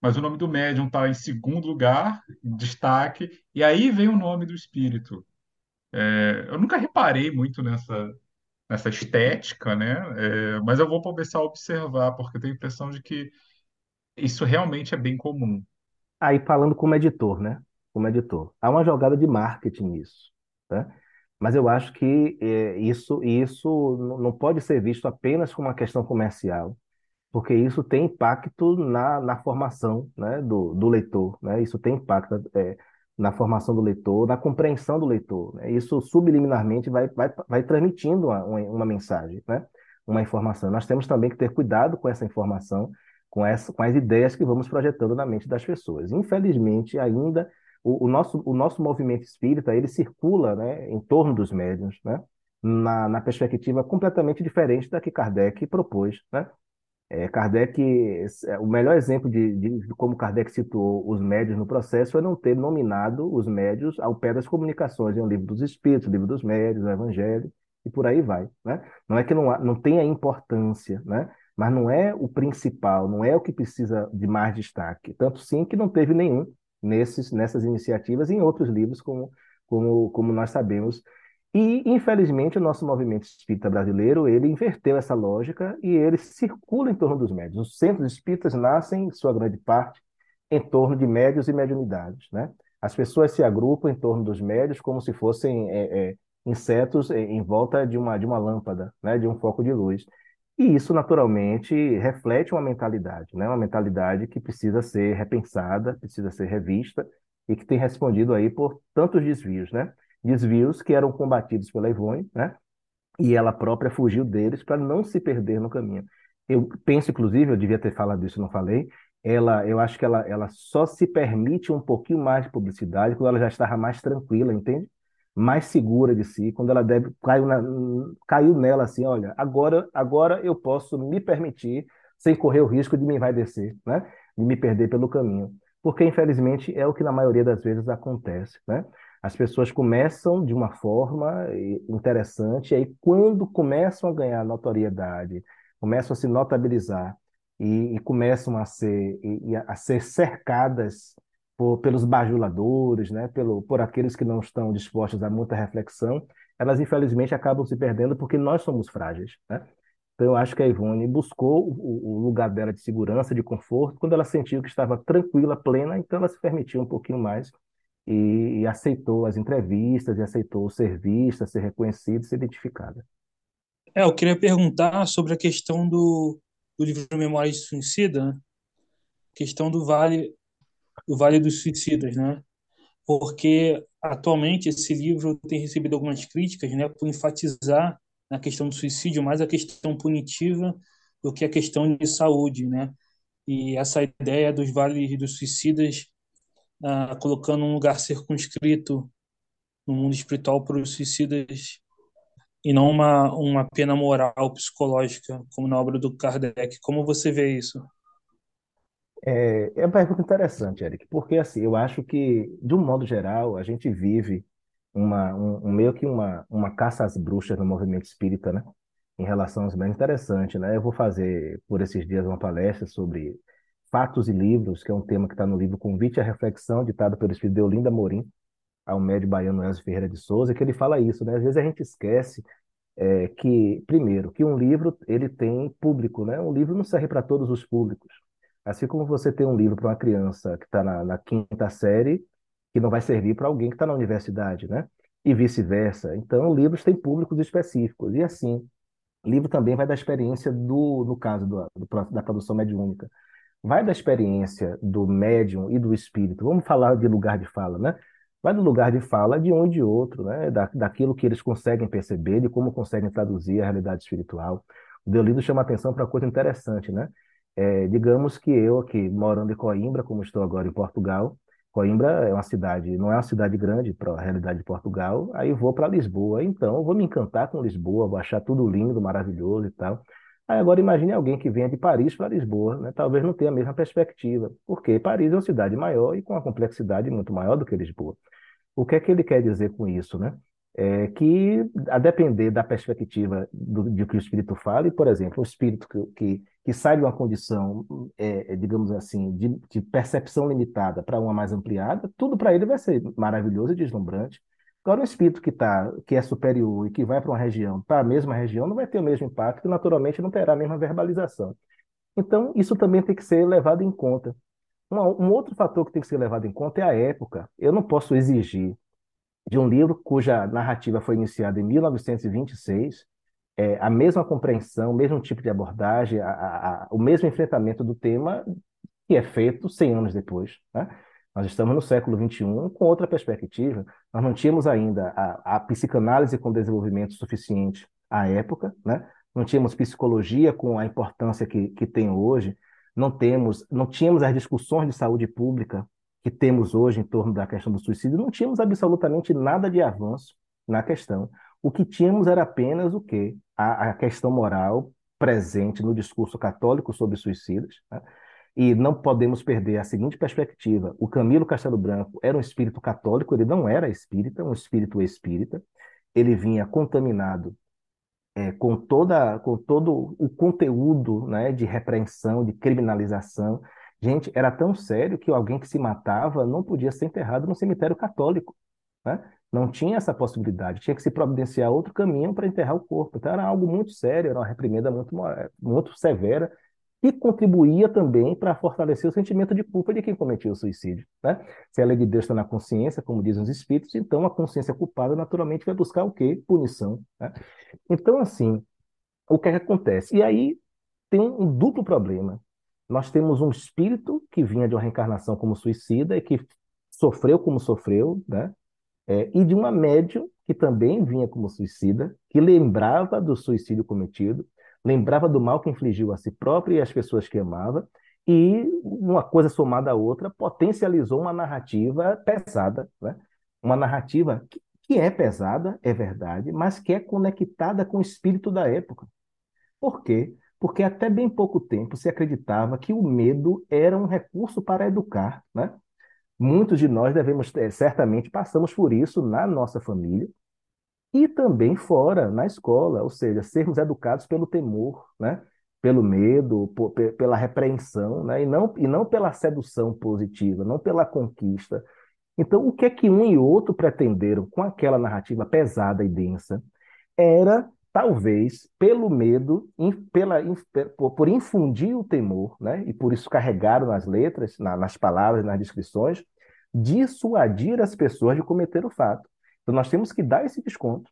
mas o nome do médium está em segundo lugar, em destaque, e aí vem o nome do espírito. É, eu nunca reparei muito nessa, nessa estética, né? É, mas eu vou começar a observar, porque eu tenho a impressão de que isso realmente é bem comum. Aí falando como editor, né? Como editor, há uma jogada de marketing nisso, né? Mas eu acho que é, isso, isso não pode ser visto apenas como uma questão comercial, porque isso tem impacto na, na formação né, do, do leitor, né? Isso tem impacto é, na formação do leitor, na compreensão do leitor. Né? Isso subliminarmente vai, vai, vai transmitindo uma, uma mensagem, né? uma informação. Nós temos também que ter cuidado com essa informação, com, essa, com as ideias que vamos projetando na mente das pessoas. Infelizmente, ainda o, o, nosso, o nosso movimento espírita ele circula né, em torno dos médiuns, né, na, na perspectiva completamente diferente da que Kardec propôs. Né? É, Kardec, é, o melhor exemplo de, de, como Kardec situou os médios no processo é não ter nominado os médios ao pé das comunicações, em um livro dos Espíritos, livro dos médios, o Evangelho, e por aí vai. Né? Não é que não, há, não tenha importância, né? mas não é o principal, não é o que precisa de mais destaque. Tanto sim que não teve nenhum nesses, nessas iniciativas e em outros livros, como, como, como nós sabemos. E, infelizmente, o nosso movimento espírita brasileiro, ele inverteu essa lógica e ele circula em torno dos médios. Os centros espíritas nascem, em sua grande parte, em torno de médios e mediunidades, né? As pessoas se agrupam em torno dos médios como se fossem é, é, insetos em volta de uma, de uma lâmpada, né? De um foco de luz. E isso, naturalmente, reflete uma mentalidade, né? Uma mentalidade que precisa ser repensada, precisa ser revista e que tem respondido aí por tantos desvios, né? Desvios que eram combatidos pela Ivone, né? E ela própria fugiu deles para não se perder no caminho. Eu penso, inclusive, eu devia ter falado isso, não falei, ela, eu acho que ela, ela só se permite um pouquinho mais de publicidade quando ela já estava mais tranquila, entende? Mais segura de si, quando ela deve, caiu, na, caiu nela assim, olha, agora, agora eu posso me permitir sem correr o risco de me envaidecer, né? De me perder pelo caminho. Porque, infelizmente, é o que na maioria das vezes acontece, né? As pessoas começam de uma forma interessante, e aí quando começam a ganhar notoriedade, começam a se notabilizar, e, e começam a ser, e, a ser cercadas por, pelos bajuladores, né, pelo, por aqueles que não estão dispostos a muita reflexão, elas infelizmente acabam se perdendo porque nós somos frágeis. Né? Então, eu acho que a Ivone buscou o, lugar dela de segurança, de conforto, quando ela sentiu que estava tranquila, plena, então ela se permitiu um pouquinho mais e, e aceitou as entrevistas, e aceitou ser vista, ser reconhecida, ser identificada. É, eu queria perguntar sobre a questão do, do livro Memórias de Suicida, né? questão do Vale, do Vale dos Suicidas, né? Porque atualmente esse livro tem recebido algumas críticas, né, por enfatizar na questão do suicídio mais a questão punitiva do que a questão de saúde, né? E essa ideia dos vales dos suicidas ah, colocando um lugar circunscrito no mundo espiritual para os suicidas e não uma, uma pena moral psicológica, como na obra do Kardec. Como você vê isso? É, é uma pergunta interessante, Eric, porque assim, eu acho que, de um modo geral, a gente vive uma, um, um meio que uma, uma caça às bruxas no movimento espírita, né? Em relação aos bem interessante, né? Eu vou fazer por esses dias uma palestra sobre fatos e livros, que é um tema que está no livro Convite à Reflexão, ditado pelo espírito de Olinda Morim, ao médio baiano Enzo Ferreira de Souza, que ele fala isso, né? Às vezes a gente esquece é, que, primeiro, que um livro ele tem público, né? Um livro não serve para todos os públicos. Assim como você tem um livro para uma criança que está na, na, quinta série, que não vai servir para alguém que está na universidade, né? E vice-versa. Então, livros têm públicos específicos. E assim, livro também vai da experiência do, no caso do, do, da produção mediúnica, vai da experiência do médium e do espírito. Vamos falar de lugar de fala, né? vai no lugar de fala de um e de outro, né? Da, daquilo que eles conseguem perceber, de como conseguem traduzir a realidade espiritual. O Deolido chama atenção para coisa interessante, né? É, digamos que eu aqui, morando em Coimbra, como estou agora em Portugal, Coimbra é uma cidade, não é uma cidade grande para a realidade de Portugal, aí vou para Lisboa, então vou me encantar com Lisboa, vou achar tudo lindo, maravilhoso e tal. Aí agora imagine alguém que venha de Paris para Lisboa, né? Talvez não tenha a mesma perspectiva, porque Paris é uma cidade maior e com uma complexidade muito maior do que Lisboa. O que é que ele quer dizer com isso, né? É que, a depender da perspectiva do, de que o espírito fala, e, por exemplo, um espírito que, que, que sai de uma condição, é, é digamos assim, de, de percepção limitada para uma mais ampliada, tudo para ele vai ser maravilhoso e deslumbrante. Agora, um espírito que, tá, que é superior e que vai para uma região, para a mesma região, não vai ter o mesmo impacto e, naturalmente, não terá a mesma verbalização. Então, isso também tem que ser levado em conta. Um, um outro fator que tem que ser levado em conta é a época. Eu não posso exigir de um livro cuja narrativa foi iniciada em 1926 é, a mesma compreensão, o mesmo tipo de abordagem, a, a, a, o mesmo enfrentamento do tema que é feito 100 anos depois. Né? Nós estamos no século XXI com outra perspectiva. Nós não tínhamos ainda a, psicanálise com desenvolvimento suficiente à época, né? não tínhamos psicologia com a importância que, que tem hoje, não temos, não tínhamos as discussões de saúde pública que temos hoje em torno da questão do suicídio, não tínhamos absolutamente nada de avanço na questão. O que tínhamos era apenas o quê? A, a questão moral presente no discurso católico sobre suicidas, né? E não podemos perder a seguinte perspectiva: o Camilo Castelo Branco era um espírito católico, ele não era espírita, um espírito espírita. Ele vinha contaminado é, com, toda, com todo o conteúdo né, de repreensão, de criminalização, Gente, era tão sério que alguém que se matava não podia ser enterrado no cemitério católico, né? Não tinha essa possibilidade, tinha que se providenciar outro caminho para enterrar o corpo. Então era algo muito sério, era uma reprimenda muito, muito severa e contribuía também para fortalecer o sentimento de culpa de quem cometia o suicídio. Né? Se a lei de Deus está na consciência, como dizem os espíritos, então a consciência culpada naturalmente vai buscar o quê? Punição. Né? Então, assim, o que, é que acontece? E aí tem um duplo problema. Nós temos um espírito que vinha de uma reencarnação como suicida e que sofreu como sofreu, né? É, e de uma médium que também vinha como suicida, que lembrava do suicídio cometido, lembrava do mal que infligiu a si próprio e às pessoas que amava, e uma coisa somada à outra potencializou uma narrativa pesada, né? uma narrativa que, que é pesada, é verdade, mas que é conectada com o espírito da época. Por quê? Porque até bem pouco tempo se acreditava que o medo era um recurso para educar, né? Muitos de nós devemos, ter, certamente, passamos por isso na nossa família e também fora, na escola, ou seja, sermos educados pelo temor, né? pelo medo, por, pela repreensão, né? e, não, e não pela sedução positiva, não pela conquista. Então, o que é que um e outro pretenderam com aquela narrativa pesada e densa era talvez pelo medo, pela, por infundir o temor, né? e por isso carregaram nas letras, nas palavras, nas descrições, dissuadir as pessoas de cometer o fato. Então nós temos que dar esse desconto,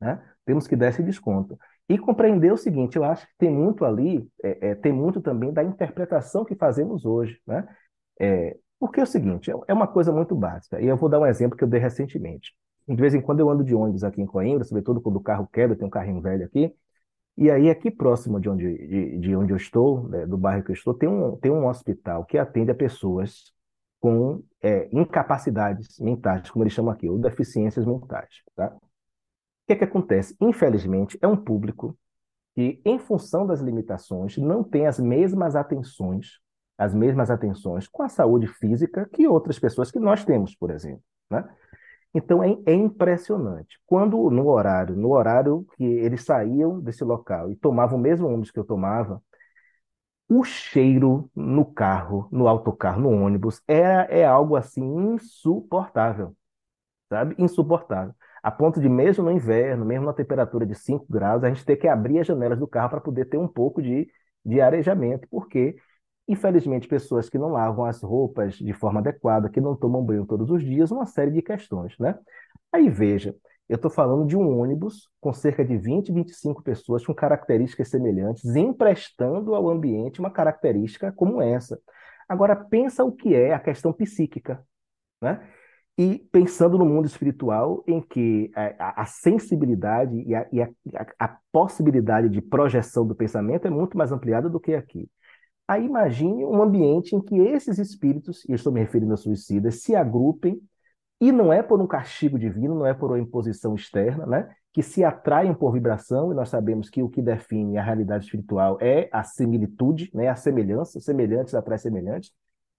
né? temos que dar esse desconto. E compreender o seguinte, eu acho que tem muito ali, é, é, tem muito também da interpretação que fazemos hoje. Né? É, porque é o seguinte, é uma coisa muito básica, e eu vou dar um exemplo que eu dei recentemente. De vez em quando eu ando de ônibus aqui em Coimbra, sobretudo quando o carro quebra, tem um carrinho velho aqui. E aí, aqui próximo de onde, de, de onde eu estou, né, do bairro que eu estou, tem um, tem um hospital que atende a pessoas com é, incapacidades mentais, como eles chamam aqui, ou deficiências mentais. Tá? O que é que acontece? Infelizmente, é um público que, em função das limitações, não tem as mesmas atenções, as mesmas atenções com a saúde física que outras pessoas que nós temos, por exemplo. Né? Então é, é, impressionante. Quando no horário, no horário que eles saíam desse local e tomavam o mesmo ônibus que eu tomava, o cheiro no carro, no autocarro, no ônibus, é, é algo assim insuportável, sabe? Insuportável. A ponto de, mesmo no inverno, mesmo na temperatura de 5 graus, a gente ter que abrir as janelas do carro para poder ter um pouco de, de arejamento, porque Infelizmente, pessoas que não lavam as roupas de forma adequada, que não tomam banho todos os dias, uma série de questões, né? Aí veja, eu estou falando de um ônibus com cerca de 20, 25 pessoas com características semelhantes, emprestando ao ambiente uma característica como essa. Agora, pensa o que é a questão psíquica, né? E pensando no mundo espiritual, em que a, a sensibilidade e, a, e a, a possibilidade de projeção do pensamento é muito mais ampliada do que aqui. Aí imagine um ambiente em que esses espíritos, e estou me referindo a suicidas, se agrupem, e não é por um castigo divino, não é por uma imposição externa, né? que se atraem por vibração, e nós sabemos que o que define a realidade espiritual é a similitude, né? a semelhança, semelhantes atrai semelhantes.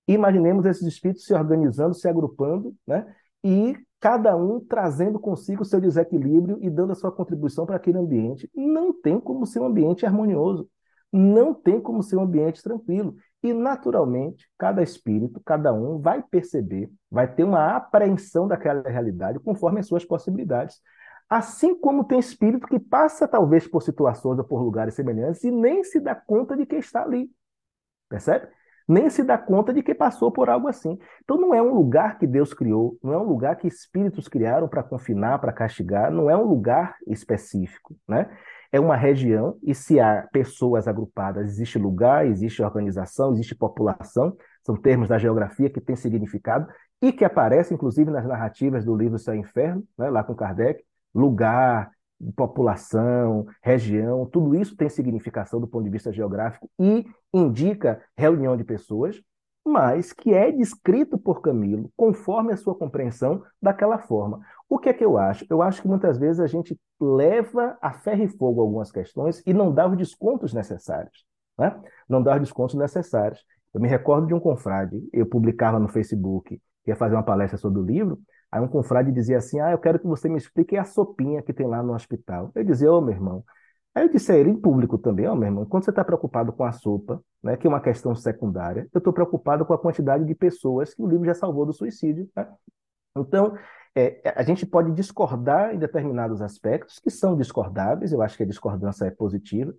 Imaginemos esses espíritos se organizando, se agrupando, né? e cada um trazendo consigo o seu desequilíbrio e dando a sua contribuição para aquele ambiente. Não tem como ser um ambiente harmonioso não tem como ser um ambiente tranquilo. E, naturalmente, cada espírito, cada um vai perceber, vai ter uma apreensão daquela realidade conforme as suas possibilidades. Assim como tem espírito que passa, talvez, por situações ou por lugares semelhantes e nem se dá conta de que está ali. Percebe? Nem se dá conta de que passou por algo assim. Então, não é um lugar que Deus criou, não é um lugar que espíritos criaram para confinar, para castigar, não é um lugar específico. Né? É uma região e se há pessoas agrupadas, existe lugar, existe organização, existe população, são termos da geografia que têm significado e que aparecem, inclusive, nas narrativas do livro Céu e Inferno, né, lá com Kardec, lugar, população, região, tudo isso tem significação do ponto de vista geográfico e indica reunião de pessoas, mas que é descrito por Camilo conforme a sua compreensão daquela forma. O que é que eu acho? Eu acho que muitas vezes a gente leva a ferro e fogo algumas questões e não dá os descontos necessários. Né? Não dá os descontos necessários. Eu me recordo de um confrade, eu publicava no Facebook, ia fazer uma palestra sobre o livro, aí um confrade dizia assim, ah, eu quero que você me explique a sopinha que tem lá no hospital. Eu dizia, ô oh, meu irmão, Aí eu disse a ele em público também, ó, meu irmão, quando você está preocupado com a sopa, né, que é uma questão secundária, eu estou preocupado com a quantidade de pessoas que o livro já salvou do suicídio. Né? Então, é, a gente pode discordar em determinados aspectos que são discordáveis, eu acho que a discordância é positiva.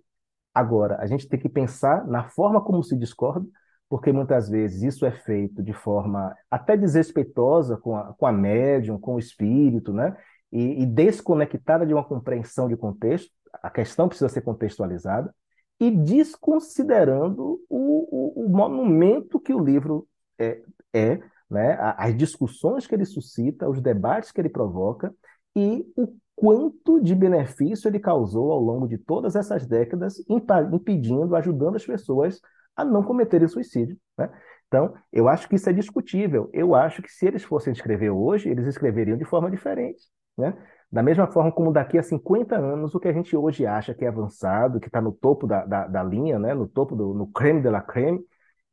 Agora, a gente tem que pensar na forma como se discorda, porque muitas vezes isso é feito de forma até desrespeitosa com a, com a médium, com o espírito, né? E, e desconectada de uma compreensão de contexto. A questão precisa ser contextualizada e desconsiderando o, o, o monumento que o livro é, é né, as discussões que ele suscita, os debates que ele provoca e o quanto de benefício ele causou ao longo de todas essas décadas, impedindo, ajudando as pessoas a não cometerem suicídio. Né? Então, eu acho que isso é discutível. Eu acho que se eles fossem escrever hoje, eles escreveriam de forma diferente. Né? Da mesma forma como daqui a 50 anos, o que a gente hoje acha que é avançado, que está no topo da, da, da, linha, né? no topo do no creme de la creme,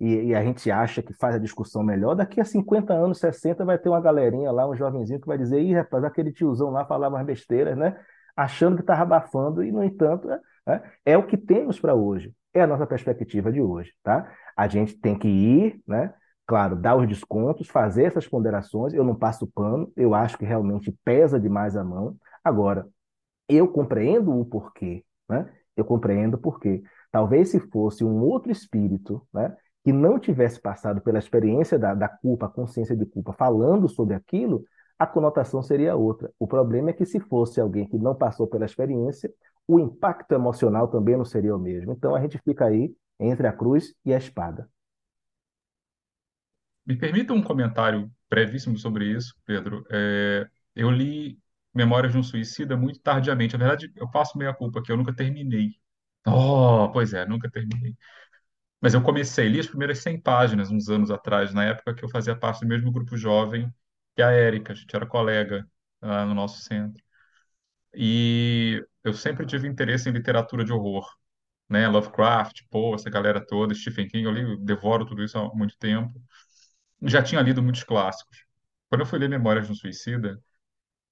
e, e, a gente acha que faz a discussão melhor, daqui a 50 anos, 60, vai ter uma galerinha lá, um jovenzinho que vai dizer, ih, rapaz, aquele tiozão lá falava umas besteiras, né? Achando que estava abafando, e, no entanto, é, é, é o que temos para hoje. É a nossa perspectiva de hoje, tá? A gente tem que ir, né? Claro, dar os descontos, fazer essas ponderações. Eu não passo pano, eu acho que realmente pesa demais a mão. Agora, eu compreendo o porquê, né? Eu compreendo porquê. Talvez se fosse um outro espírito, né? que não tivesse passado pela experiência da, da culpa, a consciência de culpa, falando sobre aquilo, a conotação seria outra. O problema é que se fosse alguém que não passou pela experiência, o impacto emocional também não seria o mesmo. Então a gente fica aí entre a cruz e a espada. Me permita um comentário brevíssimo sobre isso, Pedro. É, eu li Memórias de um Suicida muito tardiamente. Na verdade, eu faço meia culpa que eu nunca terminei. Oh, pois é, nunca terminei. Mas eu comecei, li as primeiras 100 páginas uns anos atrás, na época que eu fazia parte do mesmo grupo jovem que a Érica, a gente era colega lá no nosso centro. E eu sempre tive interesse em literatura de horror, né? Lovecraft, Poe, essa galera toda, Stephen King, eu li, eu devoro tudo isso há muito tempo. Já tinha lido muitos clássicos. Quando eu fui ler Memórias de um Suicida,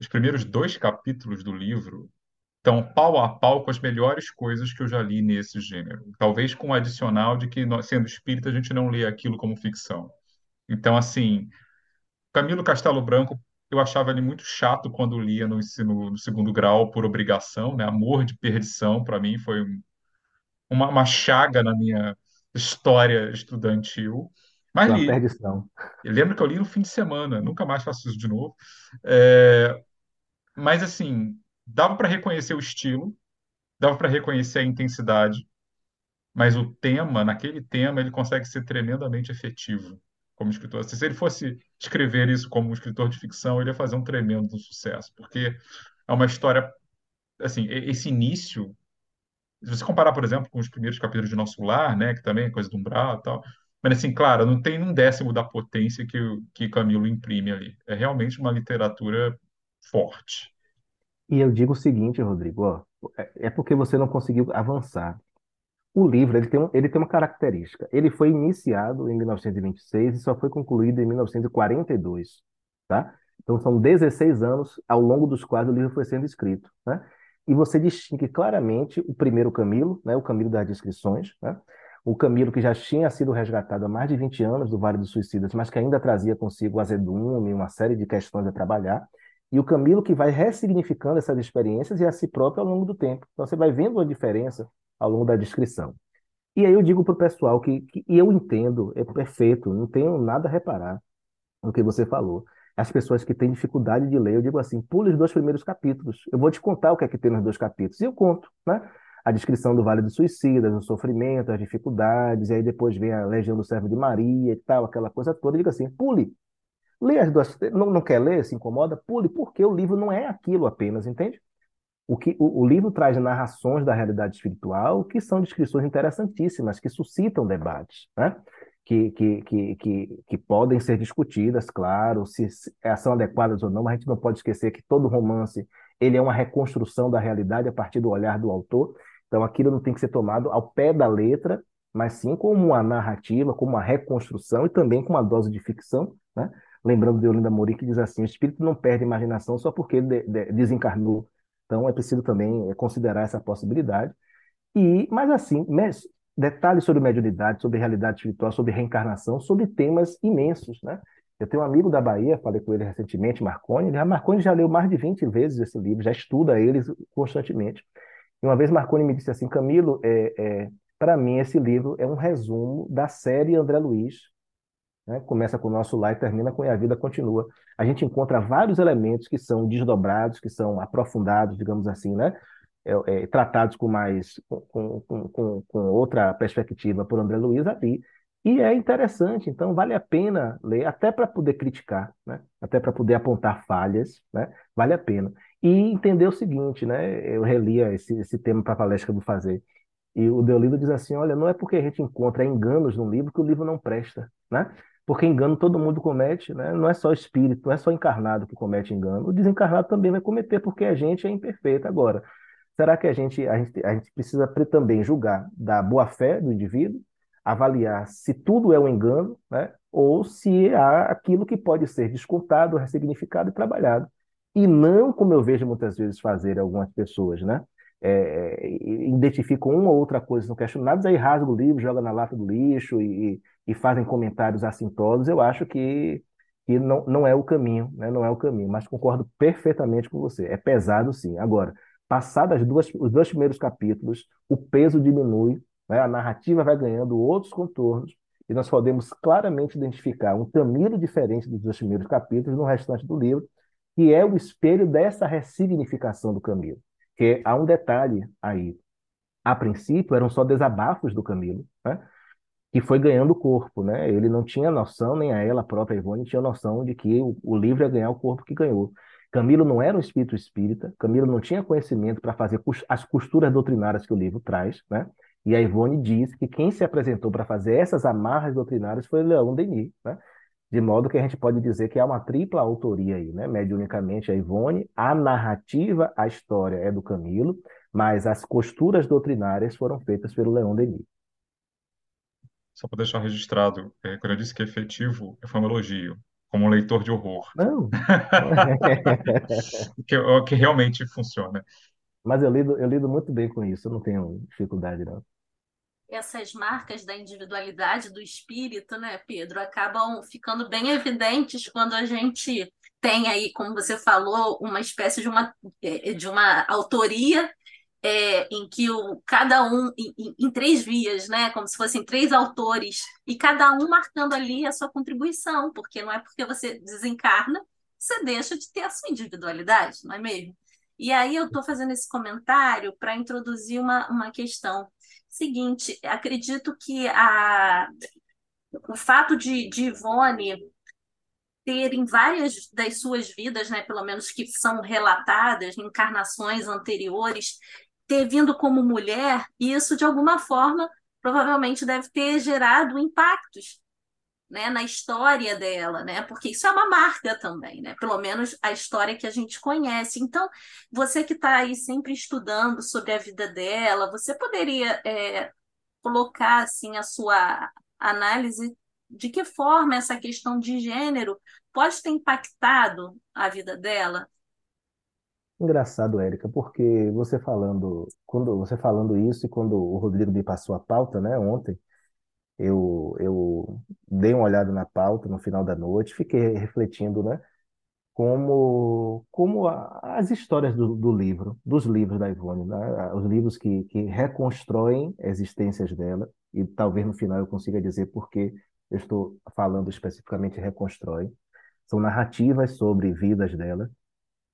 os primeiros dois capítulos do livro estão pau a pau com as melhores coisas que eu já li nesse gênero. Talvez com o adicional de que, sendo espírita, a gente não lê aquilo como ficção. Então, assim, Camilo Castelo Branco, eu achava ele muito chato quando lia no ensino no segundo grau por obrigação, né? Amor de perdição, para mim, foi uma, uma chaga na minha história estudantil. Mas Uma li. perdição. Eu lembro que eu li no fim de semana, nunca mais faço isso de novo. É, mas, assim, dava para reconhecer o estilo, dava para reconhecer a intensidade, mas o tema, naquele tema, ele consegue ser tremendamente efetivo como escritor. Se ele fosse escrever isso como um escritor de ficção, ele ia fazer um tremendo sucesso, porque é uma história, assim, esse início, se você comparar, por exemplo, com os primeiros capítulos de Nosso Lar, né, que também é coisa do umbral e tal, mas assim, claro, não tem um décimo da potência que, que Camilo imprime ali. É realmente uma literatura forte. E eu digo o seguinte, Rodrigo, ó, é, é porque você não conseguiu avançar. O livro ele tem, ele tem uma característica. Ele foi iniciado em 1926 e só foi concluído em 1942, tá? Então são 16 anos ao longo dos quais o livro foi sendo escrito, né? E você distingue claramente o primeiro Camilo, né, o Camilo das descrições, né? O Camilo que já tinha sido resgatado há mais de 20 anos do Vale dos Suicidas, mas que ainda trazia consigo azedume, uma série de questões a trabalhar e o Camilo que vai ressignificando essas experiências e a si próprio ao longo do tempo. Então você vai vendo a diferença ao longo da descrição. E aí eu digo para o pessoal que, que eu entendo, é perfeito, não tenho nada a reparar no que você falou. As pessoas que têm dificuldade de ler, eu digo assim, pule os dois primeiros capítulos. Eu vou te contar o que é que tem nos dois capítulos. E eu conto, né? A descrição do Vale dos Suicidas, o sofrimento, as dificuldades, e aí depois vem a Legião do Servo de Maria e tal, aquela coisa toda. Eu digo assim, pule, Lê as duas, não, não quer ler, se incomoda, pule, porque o livro não é aquilo apenas, entende? O, que, o, o, livro traz narrações da realidade espiritual que são descrições interessantíssimas, que suscitam debates, né? que, que, que, que, que podem ser discutidas, claro, se, se são adequadas ou não, mas a gente não pode esquecer que todo romance ele é uma reconstrução da realidade a partir do olhar do autor, então aquilo não tem que ser tomado ao pé da letra, mas sim como uma narrativa, como uma reconstrução e também com uma dose de ficção, né? lembrando de Olinda Mori, que diz assim: o espírito não perde imaginação só porque ele de, de, desencarnou. Então é preciso também considerar essa possibilidade. E, mas assim, detalhes sobre mediunidade, sobre realidade espiritual, sobre reencarnação, sobre temas imensos, né? Eu tenho um amigo da Bahia, falei com ele recentemente, Marconi. Ele, Marconi já leu mais de 20 vezes esse livro, já estuda eles constantemente. Uma vez Marconi me disse assim, Camilo, é, é, para mim esse livro é um resumo da série André Luiz. Né? Começa com o nosso lá e termina com E a Vida Continua. A gente encontra vários elementos que são desdobrados, que são aprofundados, digamos assim, né? É, é, tratados com mais com, com, com, com outra perspectiva por André Luiz ali. E é interessante, então vale a pena ler, até para poder criticar, né? até para poder apontar falhas, né? vale a pena. E entender o seguinte, né? eu relia esse, esse tema para a palestra que vou fazer, e o Deolido diz assim, olha, não é porque a gente encontra enganos no livro que o livro não presta, né? Porque engano todo mundo comete, né? Não é só espírito, não é só encarnado que comete engano, o desencarnado também vai cometer, porque a gente é imperfeito. Agora, será que a gente, a gente, a gente precisa também julgar da boa-fé do indivíduo, avaliar se tudo é um engano, né? ou se há aquilo que pode ser descontado, ressignificado e trabalhado. E não como eu vejo muitas vezes fazer algumas pessoas, né? É, identificam uma ou outra coisa não questionadas, aí rasga o livro, joga na lata do lixo e, e fazem comentários assintosos. Eu acho que, que não, não é o caminho, né? não é o caminho, mas concordo perfeitamente com você. É pesado sim. Agora, passadas duas, os dois primeiros capítulos, o peso diminui né? A narrativa vai ganhando outros contornos e nós podemos claramente identificar um caminho diferente dos dois primeiros capítulos no restante do livro, que é o espelho dessa ressignificação do Camilo. Que há um detalhe aí. A princípio, eram só desabafos do Camilo, né? que foi ganhando corpo. Né? Ele não tinha noção, nem a ela, a própria Ivone, tinha noção de que o, o livro ia ganhar o corpo que ganhou. Camilo não era um espírito espírita, Camilo não tinha conhecimento para fazer as costuras doutrinárias que o livro traz, né? E a Ivone diz que quem se apresentou para fazer essas amarras doutrinárias foi Leão Denis, né? De modo que a gente pode dizer que há uma tripla autoria aí, né? Mediunicamente a Ivone, a narrativa, a história é do Camilo, mas as costuras doutrinárias foram feitas pelo Leão Denis. Só para deixar registrado, é, quando eu disse que é efetivo, foi um elogio, como um leitor de horror. Não. que, que realmente funciona. Mas eu lido, eu lido muito bem com isso, eu não tenho dificuldade, não essas marcas da individualidade do espírito, né, Pedro, acabam ficando bem evidentes quando a gente tem aí, como você falou, uma espécie de uma, é, de uma autoria é, em que o, cada um, em, em, três vias, né, como se fossem três autores, e cada um marcando ali a sua contribuição, porque não é porque você desencarna, você deixa de ter a sua individualidade, não é mesmo? E aí eu estou fazendo esse comentário para introduzir uma, uma questão Seguinte, acredito que a, o fato de, de Ivone ter em várias das suas vidas, né, pelo menos que são relatadas, encarnações anteriores, ter vindo como mulher, isso de alguma forma provavelmente deve ter gerado impactos né, na história dela, né? Porque isso é uma marca também, né? Pelo menos a história que a gente conhece. Então, você que está aí sempre estudando sobre a vida dela, você poderia é, colocar assim a sua análise de que forma essa questão de gênero pode ter impactado a vida dela? Engraçado, Érica, porque você falando, quando você falando isso e quando o Rodrigo me passou a pauta, né, ontem, eu, eu dei uma olhada na pauta no final da noite, fiquei refletindo, né? Como, como as histórias do, do, livro, dos livros da Ivone, né? Os livros que, que reconstroem existências dela, e talvez no final eu consiga dizer por que eu estou falando especificamente reconstrói. São narrativas sobre vidas dela,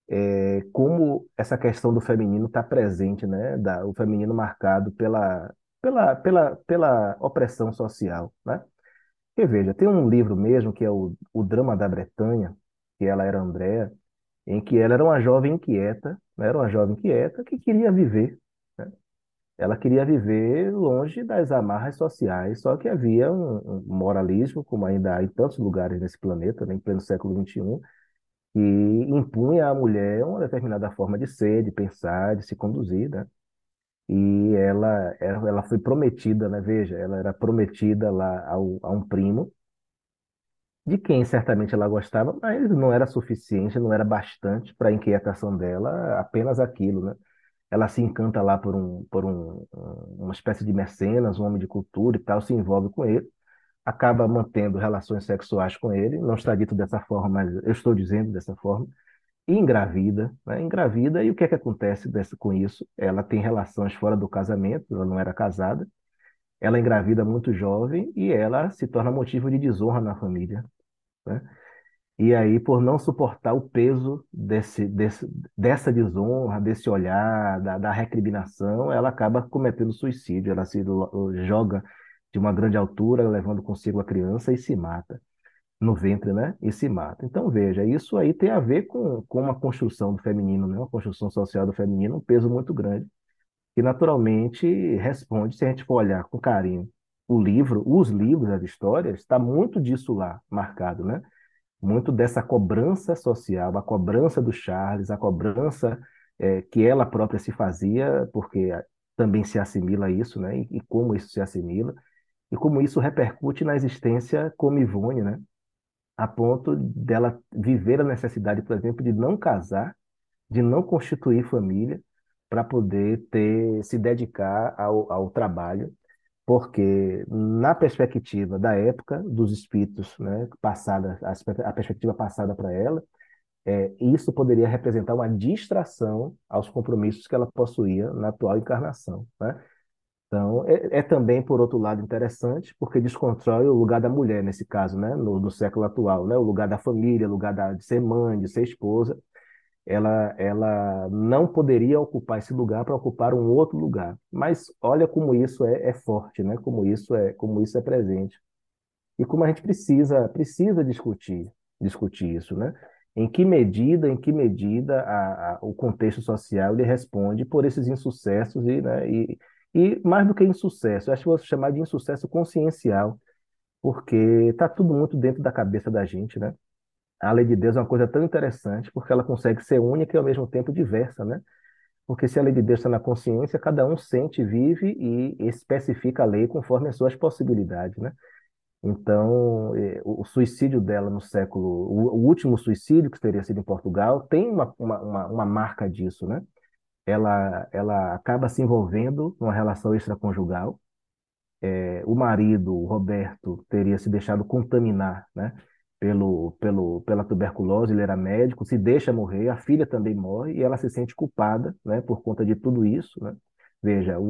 é, como essa questão do feminino está presente, né? Da, o feminino marcado pela, pela, pela, pela opressão social, né? Porque veja, tem um livro mesmo que é o, o Drama da Bretanha, que ela era Andréa, em que ela era uma jovem inquieta, né? era uma jovem inquieta que queria viver, né? Ela queria viver longe das amarras sociais, só que havia um, um moralismo, como ainda há em tantos lugares nesse planeta, né? em pleno século XXI, que impunha à mulher uma determinada forma de ser, de pensar, de se conduzir, né? E ela, ela foi prometida, né? Veja, ela era prometida lá ao, a um primo, de quem certamente ela gostava, mas não era suficiente, não era bastante para a inquietação dela, apenas aquilo, né? Ela se encanta lá por um, por um, uma espécie de mecenas, um homem de cultura e tal, se envolve com ele, acaba mantendo relações sexuais com ele, não está dito dessa forma, mas eu estou dizendo dessa forma, engravida, né? Engravida, e o que é que acontece dessa, com isso? Ela tem relações fora do casamento, ela não era casada, ela engravida muito jovem e ela se torna motivo de desonra na família, né? E aí, por não suportar o peso desse, desse, dessa desonra, desse olhar, da, da recriminação, ela acaba cometendo suicídio. Ela se joga de uma grande altura, levando consigo a criança e se mata no ventre, né? E se mata. Então, veja, isso aí tem a ver com, com uma construção do feminino, né? Uma construção social do feminino, um peso muito grande, que naturalmente responde, se a gente for olhar com carinho o livro, os livros, as histórias, está muito disso lá marcado, né? Muito dessa cobrança social, a cobrança do Charles, a cobrança é, que ela própria se fazia, porque também se assimila isso, né? E, e como isso se assimila, e como isso repercute na existência como Ivone, né? A ponto dela viver a necessidade, por exemplo, de não casar, de não constituir família, para poder ter se dedicar ao, ao trabalho, porque na perspectiva da época dos espíritos, né, passada a perspectiva passada para ela, é, isso poderia representar uma distração aos compromissos que ela possuía na atual encarnação, né? Então, é, é, também, por outro lado, interessante, porque desconstrói o lugar da mulher, nesse caso, né? no, no século atual, né? o lugar da família, o lugar da, de ser mãe, de ser esposa. Ela, ela não poderia ocupar esse lugar para ocupar um outro lugar. Mas olha como isso é, é forte, né? como, isso é, como isso é presente. E como a gente precisa, precisa discutir, discutir isso. Né? Em que medida, em que medida a, a, o contexto social ele responde por esses insucessos e, né, e, e mais do que insucesso, acho que vou chamar de insucesso consciencial, porque está tudo muito dentro da cabeça da gente, né? A lei de Deus é uma coisa tão interessante, porque ela consegue ser única e ao mesmo tempo diversa, né? Porque se a lei de Deus está na consciência, cada um sente, vive e especifica a lei conforme as suas possibilidades, né? Então, eh, o suicídio dela no século, o último suicídio, que teria sido em Portugal, tem uma, uma, uma marca disso, né? Ela, ela acaba se envolvendo numa relação extraconjugal. É, o marido, o Roberto, teria se deixado contaminar, né, pelo, pelo, pela tuberculose, ele era médico, se deixa morrer, a filha também morre e ela se sente culpada, né, por conta de tudo isso, né? Veja, o,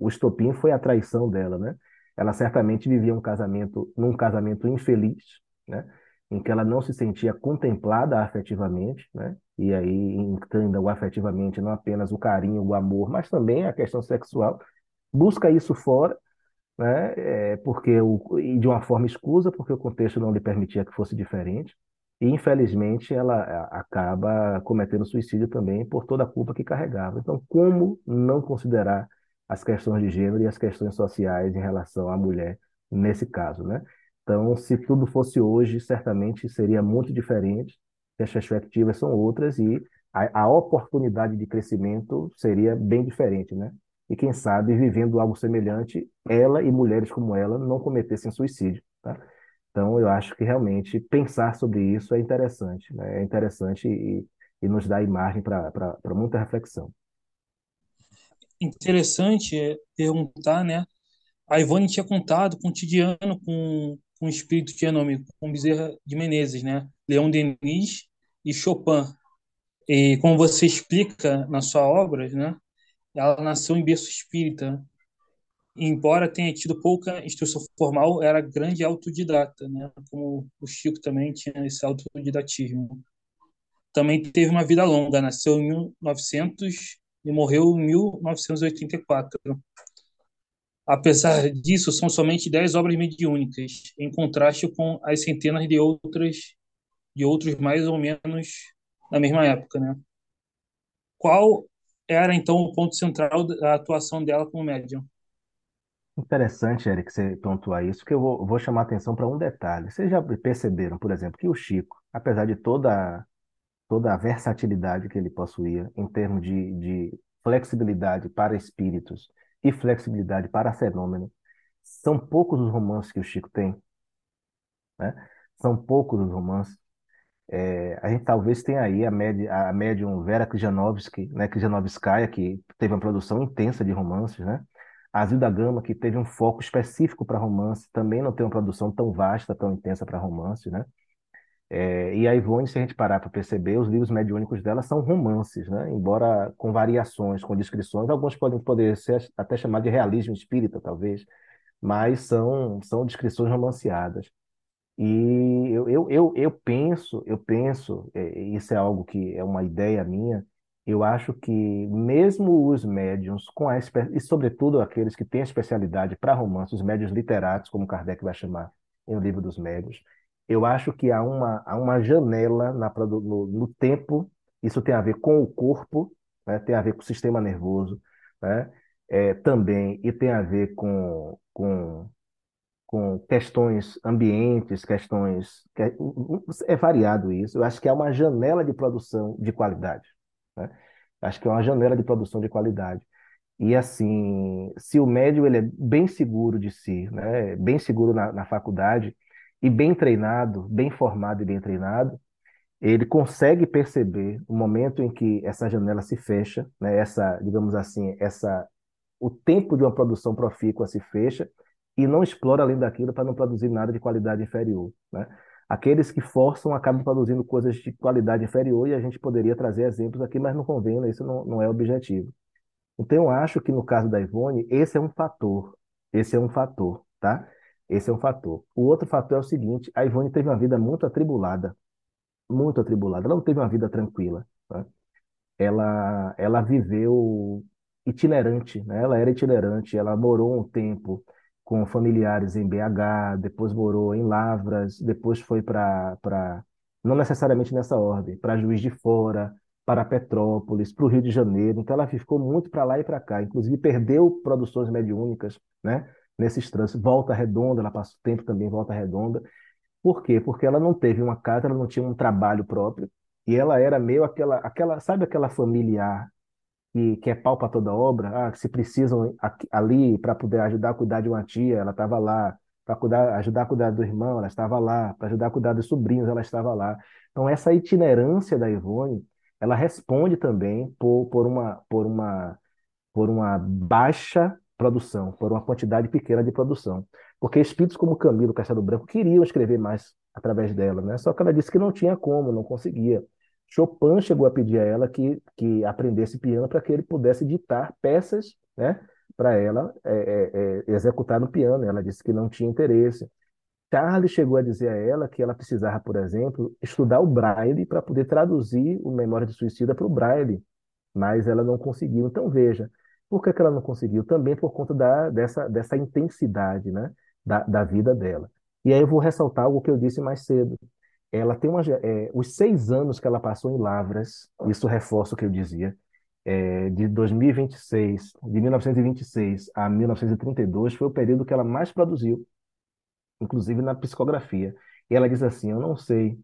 o, o estopim foi a traição dela, né? Ela certamente vivia um casamento, num casamento infeliz, né? Em que ela não se sentia contemplada afetivamente, né? E aí entenda o afetivamente não apenas o carinho, o amor, mas também a questão sexual. Busca isso fora, né? É, porque o, e de uma forma escusa, porque o contexto não lhe permitia que fosse diferente. E infelizmente ela acaba cometendo suicídio também por toda a culpa que carregava. Então, como não considerar as questões de gênero e as questões sociais em relação à mulher nesse caso, né? Então, se tudo fosse hoje, certamente seria muito diferente, as perspectivas são outras e a, a, oportunidade de crescimento seria bem diferente, né? E quem sabe, vivendo algo semelhante, ela e mulheres como ela não cometessem suicídio, tá? Então, eu acho que realmente pensar sobre isso é interessante, né? É interessante e, e nos dá imagem para muita reflexão. Interessante é perguntar, né? A Ivone tinha contado cotidiano com um espírito de nome com Bezerra de Menezes, né? Leão Denis e Chopin. E como você explica na sua obra, né? Ela nasceu em berço espírita. Embora tenha tido pouca instrução formal, era grande autodidata, né? Como o Chico também tinha esse autodidatismo. Também teve uma vida longa, nasceu em 1900 e morreu em 1984. Apesar disso, são somente dez obras mediúnicas, em contraste com as centenas de outras de outros mais ou menos na mesma época, né? Qual era então o ponto central da atuação dela como médium? Interessante, Eric, você pontuar isso, que eu vou, vou chamar atenção para um detalhe. Vocês já perceberam, por exemplo, que o Chico, apesar de toda, toda a versatilidade que ele possuía em termos de, de flexibilidade para espíritos e flexibilidade para fenômeno. São poucos os romances que o Chico tem. Né? são poucos os romances. É, a gente talvez tenha aí a, média, a médium Vera Krijanovski, né, Krijanovskaya, que teve uma produção intensa de romances, né? A Zilda Gama, que teve um foco específico para romance, também não tem uma produção tão vasta, tão intensa para romance, né? É, e a Ivone, se a gente parar para perceber, os livros mediúnicos dela são romances, né? embora com variações, com descrições. Alguns podem poder ser até chamados de realismo espírita, talvez, mas são, são descrições romanceadas. E eu, eu, eu, eu penso, eu penso, é, isso é algo que é uma ideia minha, eu acho que mesmo os médiums, com a, e sobretudo aqueles que têm especialidade para romances, os médios literatos, como Kardec vai chamar em O Livro dos Médios, eu acho que há uma, há uma janela na, no, no tempo, isso tem a ver com o corpo, né, tem a ver com o sistema nervoso, né, é, também, e tem a ver com, com com questões ambientes, questões. É, é variado isso. Eu acho que é uma janela de produção de qualidade. Né? Acho que é uma janela de produção de qualidade. E assim, se o médio ele é bem seguro de si, né? bem seguro na, na faculdade, e bem treinado, bem formado e bem treinado, ele consegue perceber o momento em que essa janela se fecha, né? essa, digamos assim, essa, o tempo de uma produção profícua se fecha e não explora além daquilo para não produzir nada de qualidade inferior. Né? Aqueles que forçam acabam produzindo coisas de qualidade inferior e a gente poderia trazer exemplos aqui, mas não convém, né? isso não, não é objetivo. Então, eu acho que no caso da Ivone, esse é um fator. Esse é um fator, tá? Esse é um fator. O outro fator é o seguinte: a Ivone teve uma vida muito atribulada. Muito atribulada. Ela não teve uma vida tranquila. Né? Ela, ela viveu itinerante, né? Ela era itinerante, ela morou um tempo com familiares em BH, depois morou em Lavras, depois foi para, não necessariamente nessa ordem, para Juiz de Fora, para Petrópolis, para o Rio de Janeiro. Então ela ficou muito para lá e para cá. Inclusive perdeu produções mediúnicas, né? Nesses trânsitos. Volta Redonda, ela passou tempo também Volta Redonda. Por quê? Porque ela não teve uma casa, ela não tinha um trabalho próprio. E ela era meio aquela, aquela, sabe aquela familiar que, que é pau para toda obra, ah, se precisam ali para poder ajudar a cuidar de uma tia, ela estava lá, para ajudar a cuidar do irmão, ela estava lá, para ajudar a cuidar dos sobrinhos, ela estava lá. Então essa itinerância da Ivone, ela responde também por, por uma por uma por uma baixa produção, por uma quantidade pequena de produção. Porque espíritos como Camilo Castelo Branco queriam escrever mais através dela, né? Só que ela disse que não tinha como, não conseguia. Chopin chegou a pedir a ela que, que aprendesse piano para que ele pudesse ditar peças né, para ela é, é, é, executar no piano. Ela disse que não tinha interesse. Charles chegou a dizer a ela que ela precisava, por exemplo, estudar o Braille para poder traduzir o Memória de Suicida para o Braille, mas ela não conseguiu. Então, veja, por que, que ela não conseguiu? Também por conta da, dessa, dessa intensidade né, da, da vida dela. E aí eu vou ressaltar algo que eu disse mais cedo ela tem uma, é, os seis anos que ela passou em Lavras, isso reforça o que eu dizia, é, de 2026, de 1926 a 1932, foi o período que ela mais produziu, inclusive na psicografia. E ela diz assim: Eu não sei,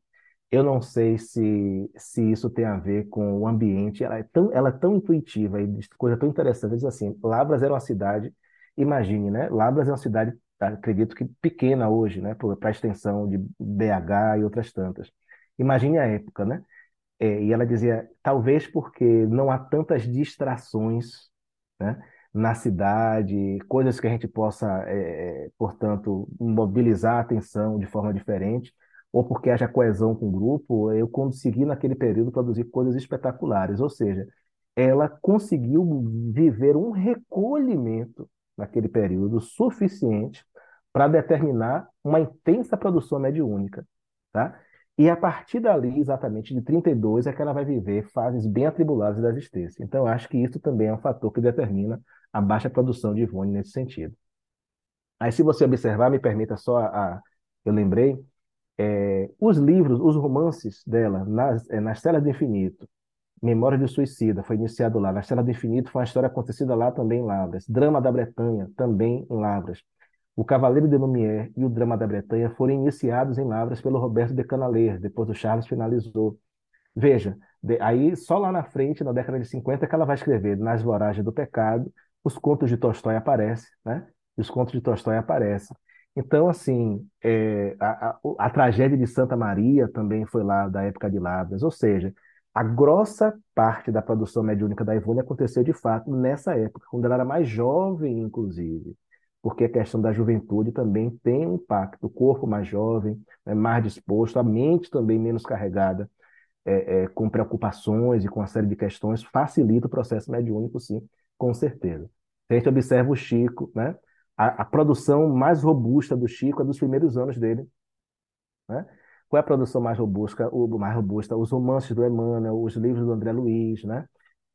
eu não sei se, se isso tem a ver com o ambiente. Ela é tão, ela é tão intuitiva e coisa tão interessante. Ela diz assim: Lavras era uma cidade, imagine, né? Lavras é uma cidade acredito que pequena hoje, né, para a extensão de BH e outras tantas. Imagine a época, né? É, e ela dizia, talvez porque não há tantas distrações, né, na cidade, coisas que a gente possa, é, é, portanto, mobilizar a atenção de forma diferente, ou porque haja coesão com o grupo, eu consegui naquele período produzir coisas espetaculares. Ou seja, ela conseguiu viver um recolhimento naquele período suficiente para determinar uma intensa produção mediúnica, tá? E a partir dali, exatamente de 32, é que ela vai viver fases bem atribuladas da existência. Então, acho que isso também é um fator que determina a baixa produção de Ivone nesse sentido. Aí, se você observar, me permita só a eu lembrei, é, os livros, os romances dela, nas, é, nas Telas do Infinito, Memória de Suicida, foi iniciado lá. Na Cela do Infinito foi uma história acontecida lá também em Lavras. Drama da Bretanha, também em Lavras. O Cavaleiro de Lumière e o Drama da Bretanha foram iniciados em Lavras pelo Roberto de Canaleer, depois o Charles finalizou. Veja, de, aí só lá na frente, na década de 50, que ela vai escrever Nas Voragens do Pecado, os contos de Tolstói aparecem, né? Os contos de Tolstói aparecem. Então, assim, é, a, a, a tragédia de Santa Maria também foi lá da época de Lavras, ou seja, a grossa parte da produção mediúnica da Ivone aconteceu de fato nessa época, quando ela era mais jovem, inclusive, porque a questão da juventude também tem um impacto, o corpo mais jovem, né, mais disposto, a mente também menos carregada é, é, com preocupações e com uma série de questões, facilita o processo mediúnico, sim, com certeza. A gente observa o Chico, né? A, a, produção mais robusta do Chico é dos primeiros anos dele. Né? Qual é a produção mais robusta? O, mais robusta? Os romances do Emmanuel, os livros do André Luiz, né?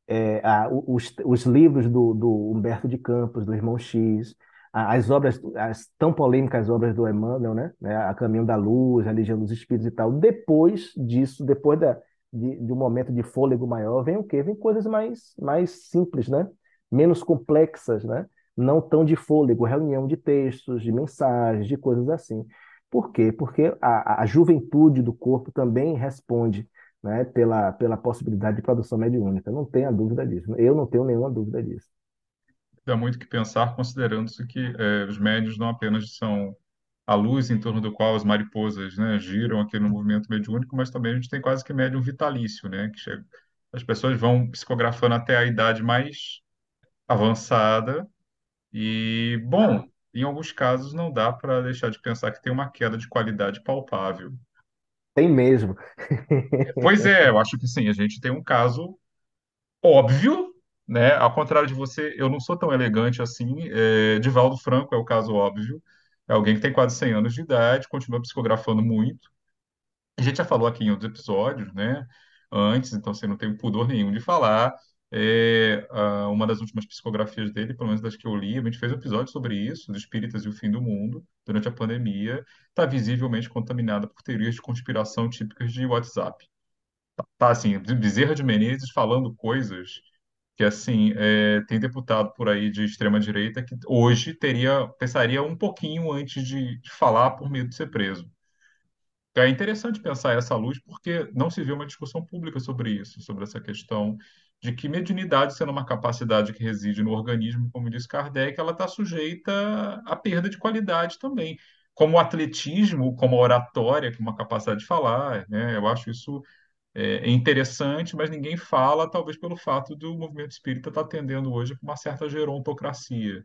É, a, os, os livros do, do Humberto de Campos, do Irmão X, as obras, as tão polêmicas obras do Emmanuel, né? né? A Caminho da Luz, a Legião dos Espíritos e tal. Depois disso, depois da, de, de um momento de fôlego maior, vem o quê? Vem coisas mais, mais simples, né? Menos complexas, né? Não tão de fôlego, reunião de textos, de mensagens, de coisas assim. Por quê? Porque a, a juventude do corpo também responde né, pela, pela possibilidade de produção mediúnica. Não tenha dúvida disso. Eu não tenho nenhuma dúvida disso dá muito que pensar, considerando-se que é, os médios não apenas são a luz em torno do qual as mariposas né, giram aqui no movimento mediúnico, mas também a gente tem quase que médium vitalício, né? Que chega, as pessoas vão psicografando até a idade mais avançada e, bom, em alguns casos não dá para deixar de pensar que tem uma queda de qualidade palpável. Tem mesmo. Pois é, eu acho que sim, a gente tem um caso óbvio né? Ao contrário de você, eu não sou tão elegante assim. É, Divaldo Franco é o caso óbvio. É alguém que tem quase 100 anos de idade, continua psicografando muito. A gente já falou aqui em outros episódios, né? Antes, então você não tem pudor nenhum de falar. É, uma das últimas psicografias dele, pelo menos das que eu li, a gente fez um episódio sobre isso, os espíritas e o fim do mundo, durante a pandemia, está visivelmente contaminada por teorias de conspiração típicas de WhatsApp. Tá, tá assim, Bezerra de Menezes falando coisas que assim é, tem deputado por aí de extrema direita que hoje teria pensaria um pouquinho antes de, de falar por medo de ser preso. É interessante pensar essa luz porque não se vê uma discussão pública sobre isso, sobre essa questão de que mediunidade sendo uma capacidade que reside no organismo, como diz Kardec, ela está sujeita à perda de qualidade também. Como o atletismo, como a oratória, é uma capacidade de falar, né? Eu acho isso é interessante, mas ninguém fala, talvez pelo fato do movimento espírita estar tá tendendo hoje para uma certa gerontocracia.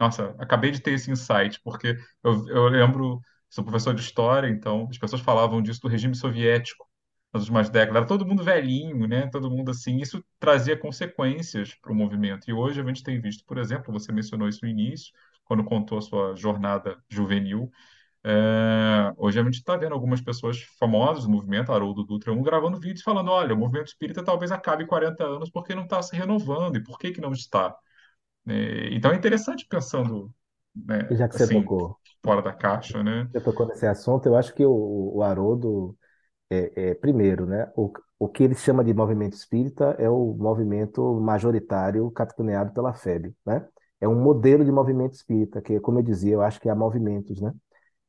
Nossa, acabei de ter esse insight, porque eu, eu lembro, sou professor de história, então as pessoas falavam disso do regime soviético nas últimas décadas. Era todo mundo velhinho, né? Todo mundo assim. Isso trazia consequências para o movimento. E hoje a gente tem visto, por exemplo, você mencionou isso no início, quando contou a sua jornada juvenil, é, hoje a gente está vendo algumas pessoas famosas do movimento, Haroldo Dutra, um gravando vídeos falando: olha, o movimento espírita talvez acabe em 40 anos porque não está se renovando, e por que, que não está? É, então é interessante pensando né, E já que você assim, tocou, fora da caixa, né? você tocou nesse assunto, eu acho que o, o Haroldo, é, é, primeiro, né, o, o que ele chama de movimento espírita é o movimento majoritário capitaneado pela FEB, né? É um modelo de movimento espírita, que, como eu dizia, eu acho que há movimentos, né?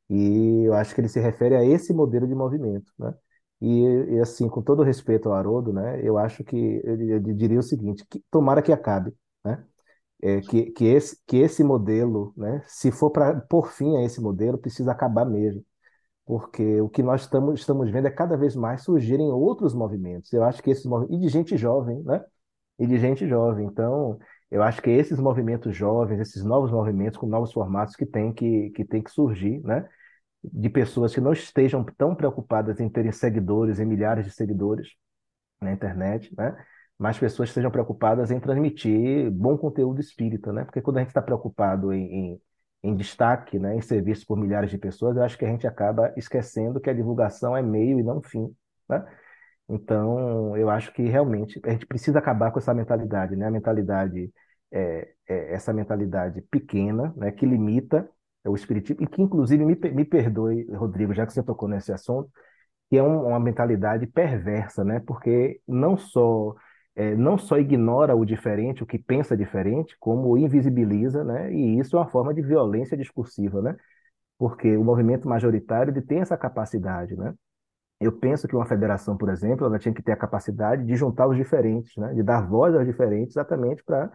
E eu acho que ele se refere a esse modelo de movimento, né? E, e assim, com todo respeito ao Haroldo, né, eu acho que ele, ele diria o seguinte, que tomara que acabe, né? É, que, que, esse, que esse modelo, né, se for para por fim a esse modelo, precisa acabar mesmo. Porque o que nós estamos, estamos vendo é cada vez mais surgirem outros movimentos. Eu acho que esses movimentos, e de gente jovem, né? E de gente jovem. Então, eu acho que esses movimentos jovens, esses novos movimentos com novos formatos que tem que, que, tem que surgir, né? De pessoas que não estejam tão preocupadas em terem seguidores, em milhares de seguidores na internet, né? Mas pessoas estejam preocupadas em transmitir bom conteúdo espírita, né? Porque quando a gente está preocupado em, em, em destaque, né? Em serviço por milhares de pessoas, eu acho que a gente acaba esquecendo que a divulgação é meio e não fim, né? Então, eu acho que realmente a gente precisa acabar com essa mentalidade, né? A mentalidade, é, é essa mentalidade pequena, né? Que limita o espiritismo e que, inclusive, me, me perdoe, Rodrigo, já que você tocou nesse assunto, que é um, uma mentalidade perversa, né? Porque não só é, não só ignora o diferente, o que pensa diferente, como invisibiliza, né? E isso é uma forma de violência discursiva, né? Porque o movimento majoritário ele tem essa capacidade, né? Eu penso que uma federação, por exemplo, ela tinha que ter a capacidade de juntar os diferentes, né? de dar voz aos diferentes, exatamente para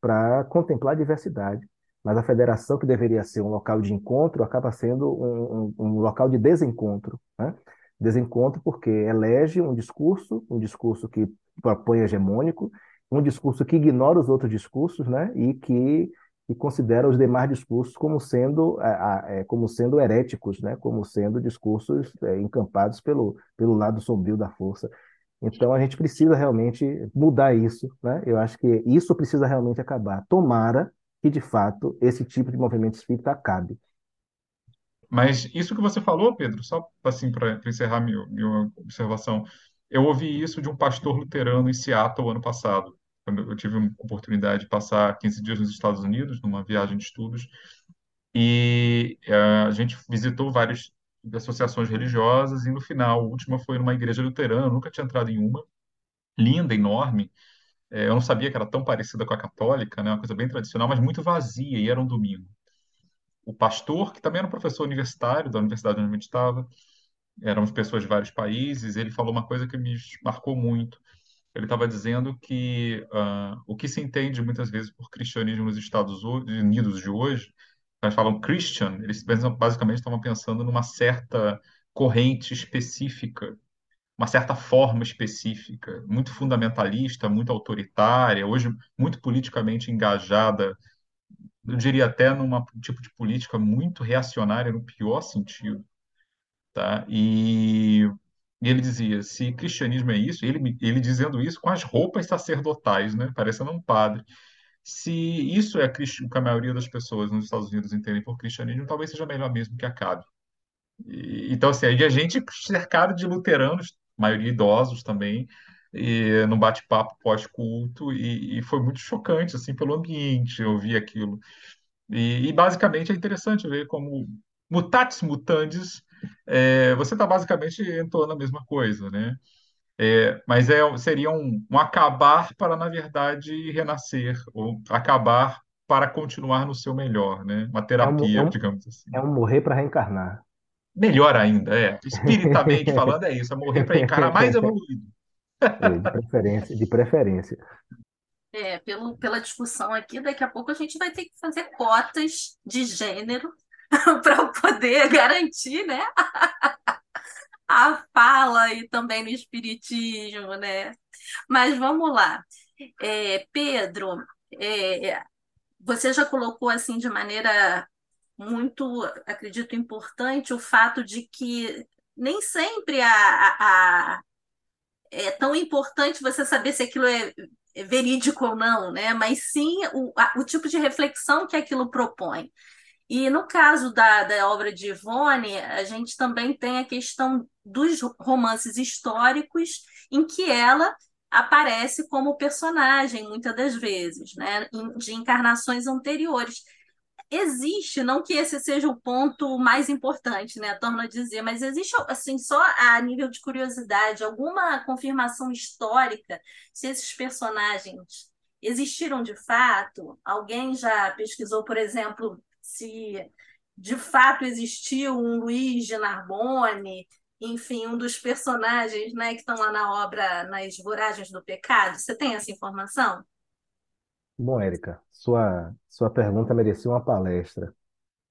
para contemplar a diversidade. mas a federação, que deveria ser um local de encontro, acaba sendo um, um, um local de desencontro. Né? Desencontro porque elege um discurso, um discurso que propõe hegemônico, um discurso que ignora os outros discursos né? e que e considera os demais discursos como sendo, é, como sendo heréticos, né? como sendo discursos é, encampados pelo, pelo lado sombrio da força. Então a gente precisa realmente mudar isso, né? Eu acho que isso precisa realmente acabar. Tomara que de fato esse tipo de movimento espírita acabe. Mas isso que você falou, Pedro, só assim para encerrar minha, minha observação, eu ouvi isso de um pastor luterano em Seattle ano passado, quando eu tive uma oportunidade de passar 15 dias nos Estados Unidos, numa viagem de estudos, e uh, a gente visitou várias associações religiosas, e no final, a última foi numa igreja luterana, nunca tinha entrado em uma, linda, enorme, é, eu não sabia que era tão parecida com a católica, né, uma coisa bem tradicional, mas muito vazia, e era um domingo. O pastor, que também era um professor universitário da universidade onde gente estava, éramos pessoas de vários países, ele falou uma coisa que me marcou muito. Ele estava dizendo que uh, o que se entende muitas vezes por cristianismo nos Estados Unidos de hoje, eles falam Christian, eles basicamente estavam pensando numa certa corrente específica uma certa forma específica, muito fundamentalista, muito autoritária, hoje muito politicamente engajada, eu diria até num tipo de política muito reacionária no pior sentido, tá? E, ele dizia, se cristianismo é isso, ele, ele dizendo isso com as roupas sacerdotais, né? Parecendo um padre. Se isso é o que a maioria das pessoas nos Estados Unidos entendem por cristianismo, talvez seja melhor mesmo que acabe. E, então, assim, aí a gente cercado de luteranos maioria idosos também, e no bate-papo pós-culto, e, e, foi muito chocante, assim, pelo ambiente, eu vi aquilo. E, e basicamente é interessante ver como mutatis mutandis, é, você está basicamente entrando na mesma coisa, né? É, mas é, seria um, um acabar para, na verdade, renascer, ou acabar para continuar no seu melhor, né? Uma É um, é terapia, um, digamos assim. é um morrer para reencarnar. Melhor ainda, é. Espiritamente falando, é isso, é morrer para encarar mais evoluído. É, de preferência, de preferência. É, pelo, pela discussão aqui, daqui a pouco a gente vai ter que fazer cotas de gênero para poder garantir, né? a fala e também no espiritismo, né? Mas vamos lá. É, Pedro, é, você já colocou assim de maneira muito, acredito, importante o fato de que nem sempre a, a, a é tão importante você saber se aquilo é, é verídico ou não, né? Mas sim o, a, o tipo de reflexão que aquilo propõe. E no caso da, da obra de Ivone, a gente também tem a questão dos romances históricos em que ela aparece como personagem muitas das vezes, né, de encarnações anteriores existe, não que esse seja o ponto mais importante, né, torno a dizer, mas existe, assim, só a nível de curiosidade, alguma confirmação histórica se esses personagens existiram de fato? Alguém já pesquisou, por exemplo, se de fato existiu um Luiz de Narbonne, enfim, um dos personagens, né, que estão lá na obra Nas Voragens do Pecado? Você tem essa informação? Bom, Érica, sua, sua pergunta merecia uma palestra.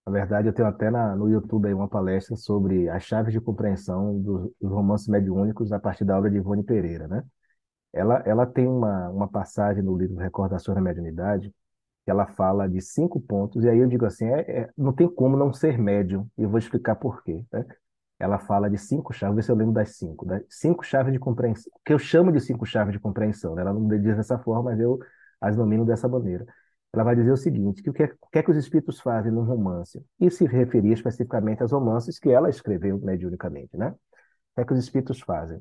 Na verdade, eu tenho até na, no YouTube aí uma palestra sobre as chaves de compreensão dos, dos romances mediúnicos a partir da obra de Ivone Pereira, né? Ela, ela tem uma, uma passagem no livro Recordações da Mediunidade que ela fala de cinco pontos, e aí eu digo assim, é, é, não tem como não ser médium, e eu vou explicar por quê, né? Ela fala de cinco chaves, vê se eu lembro das cinco, das cinco chaves de compreensão, que eu chamo de cinco chaves de compreensão, né? Ela não diz dessa forma, mas eu as nomino dessa maneira. Ela vai dizer o seguinte, que o que, é, que é que os espíritos fazem no romance? E se referir especificamente aos romances que ela escreveu mediunicamente, né? O que é que os espíritos fazem?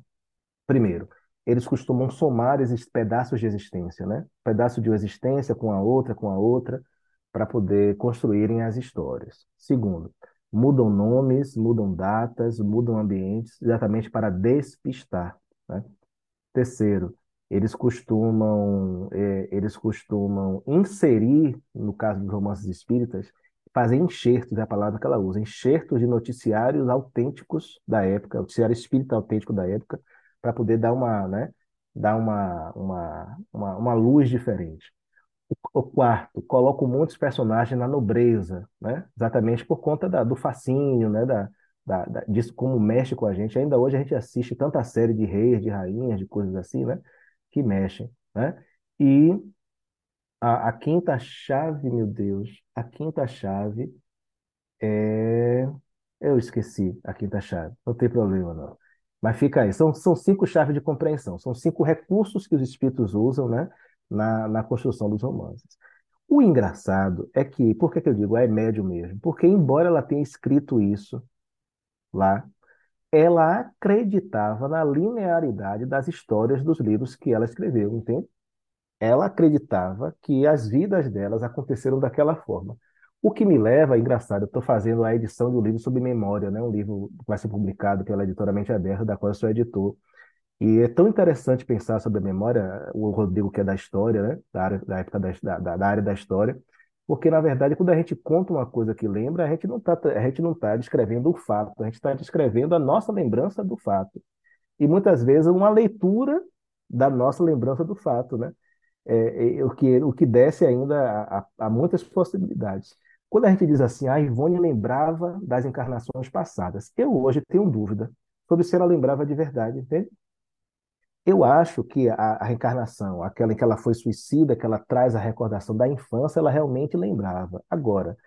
Primeiro, eles costumam somar esses pedaços de existência, né? pedaço de uma existência com a outra, com a outra, para poder construírem as histórias. Segundo, mudam nomes, mudam datas, mudam ambientes, exatamente para despistar. Né? Terceiro, eles costumam, é, eles costumam inserir, no caso dos romances espíritas, fazer enxertos, é a palavra que ela usa, enxertos de noticiários autênticos da época, noticiário espírita autêntico da época, para poder dar uma, né, dar uma, uma, uma, uma luz diferente. O quarto, coloco muitos personagens na nobreza, né? Exatamente por conta da, do fascínio, né? Da, da, da, disso como mexe com a gente. Ainda hoje a gente assiste tanta série de reis, de rainhas, de coisas assim, né? Que mexem, né? E a, a quinta chave, meu Deus, a quinta chave é. Eu esqueci a quinta chave, não tem problema não. Mas fica aí, são, são cinco chaves de compreensão, são cinco recursos que os espíritos usam, né? Na, na construção dos romances. O engraçado é que, por que, que eu digo é médio mesmo? Porque, embora ela tenha escrito isso lá, ela acreditava na linearidade das histórias dos livros que ela escreveu, entende? Ela acreditava que as vidas delas aconteceram daquela forma. O que me leva, engraçado, eu estou fazendo a edição de um livro sobre memória, né? um livro que vai ser publicado pela editora Mente Aberta, da qual eu sou editor. E é tão interessante pensar sobre a memória, o Rodrigo, que é da história, né? da, área, da época da, da, da área da história, porque, na verdade, quando a gente conta uma coisa que lembra, a gente não está tá descrevendo o fato, a gente está descrevendo a nossa lembrança do fato. E muitas vezes uma leitura da nossa lembrança do fato, né? É, é, o que o que desce ainda a, a, a, muitas possibilidades. Quando a gente diz assim, a Ivone lembrava das encarnações passadas, eu hoje tenho dúvida sobre se ela lembrava de verdade, entende? Eu acho que a, a, reencarnação, aquela em que ela foi suicida, que ela traz a recordação da infância, ela realmente lembrava. Agora,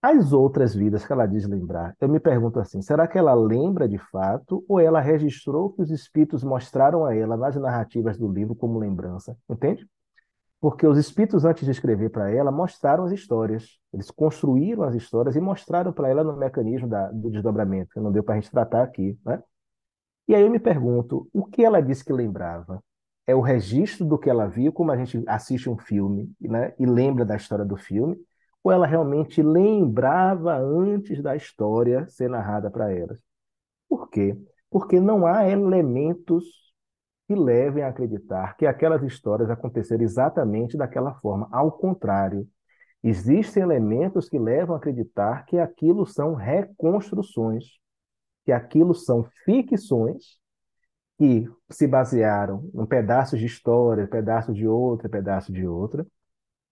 as outras vidas que ela diz lembrar, eu me pergunto assim: será que ela lembra de fato ou ela registrou o que os espíritos mostraram a ela nas narrativas do livro como lembrança? Entende? Porque os espíritos, antes de escrever para ela, mostraram as histórias. Eles construíram as histórias e mostraram para ela no mecanismo da, do desdobramento, que não deu para a gente tratar aqui. Né? E aí eu me pergunto, o que ela disse que lembrava? É o registro do que ela viu, como a gente assiste um filme né, e lembra da história do filme, ou ela realmente lembrava antes da história ser narrada para elas? Por quê? Porque não há elementos que levem a acreditar que aquelas histórias aconteceram exatamente daquela forma. Ao contrário, existem elementos que levam a acreditar que aquilo são reconstruções que aquilo são ficções que se basearam em pedaços de história, pedaços de outra, pedaço de outra,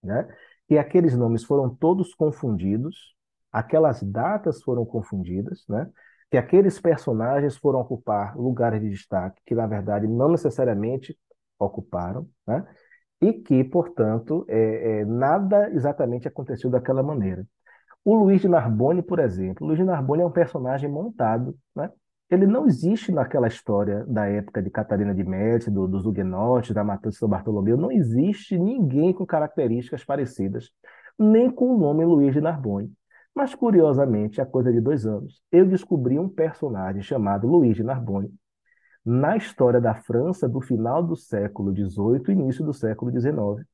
né? E aqueles nomes foram todos confundidos, aquelas datas foram confundidas, né? Que aqueles personagens foram ocupar lugares de destaque que na verdade não necessariamente ocuparam, né? E que, portanto, é, é, nada exatamente aconteceu daquela maneira. O Luiz de Narbonne, por exemplo, Luiz de Narbonne é um personagem montado, né? Ele não existe naquela história da época de Catarina de Médici, do, dos Huguenotes, da Matança de São Bartolomeu. Não existe ninguém com características parecidas, nem com o nome Luiz de Narbonne. Mas, curiosamente, há coisa de dois anos, eu descobri um personagem chamado Luiz de Narbonne na história da França do final do século XVIII e início do século XIX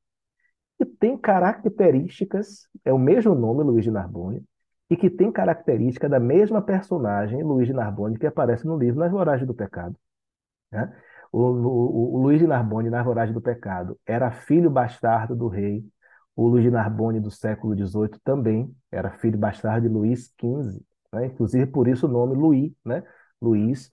que tem características, é o mesmo nome, Luiz de Narbonne, e que tem característica da mesma personagem, Luiz de Narbonne, que aparece no livro Nas Voragens do Pecado. Né? O, o, o, Luiz de Narbonne, Nas Voragens do Pecado, era filho bastardo do rei. O Luiz de Narbonne do século XVIII também era filho bastardo de Luís XV. Né? Inclusive, por isso o nome Luís, né? Luís,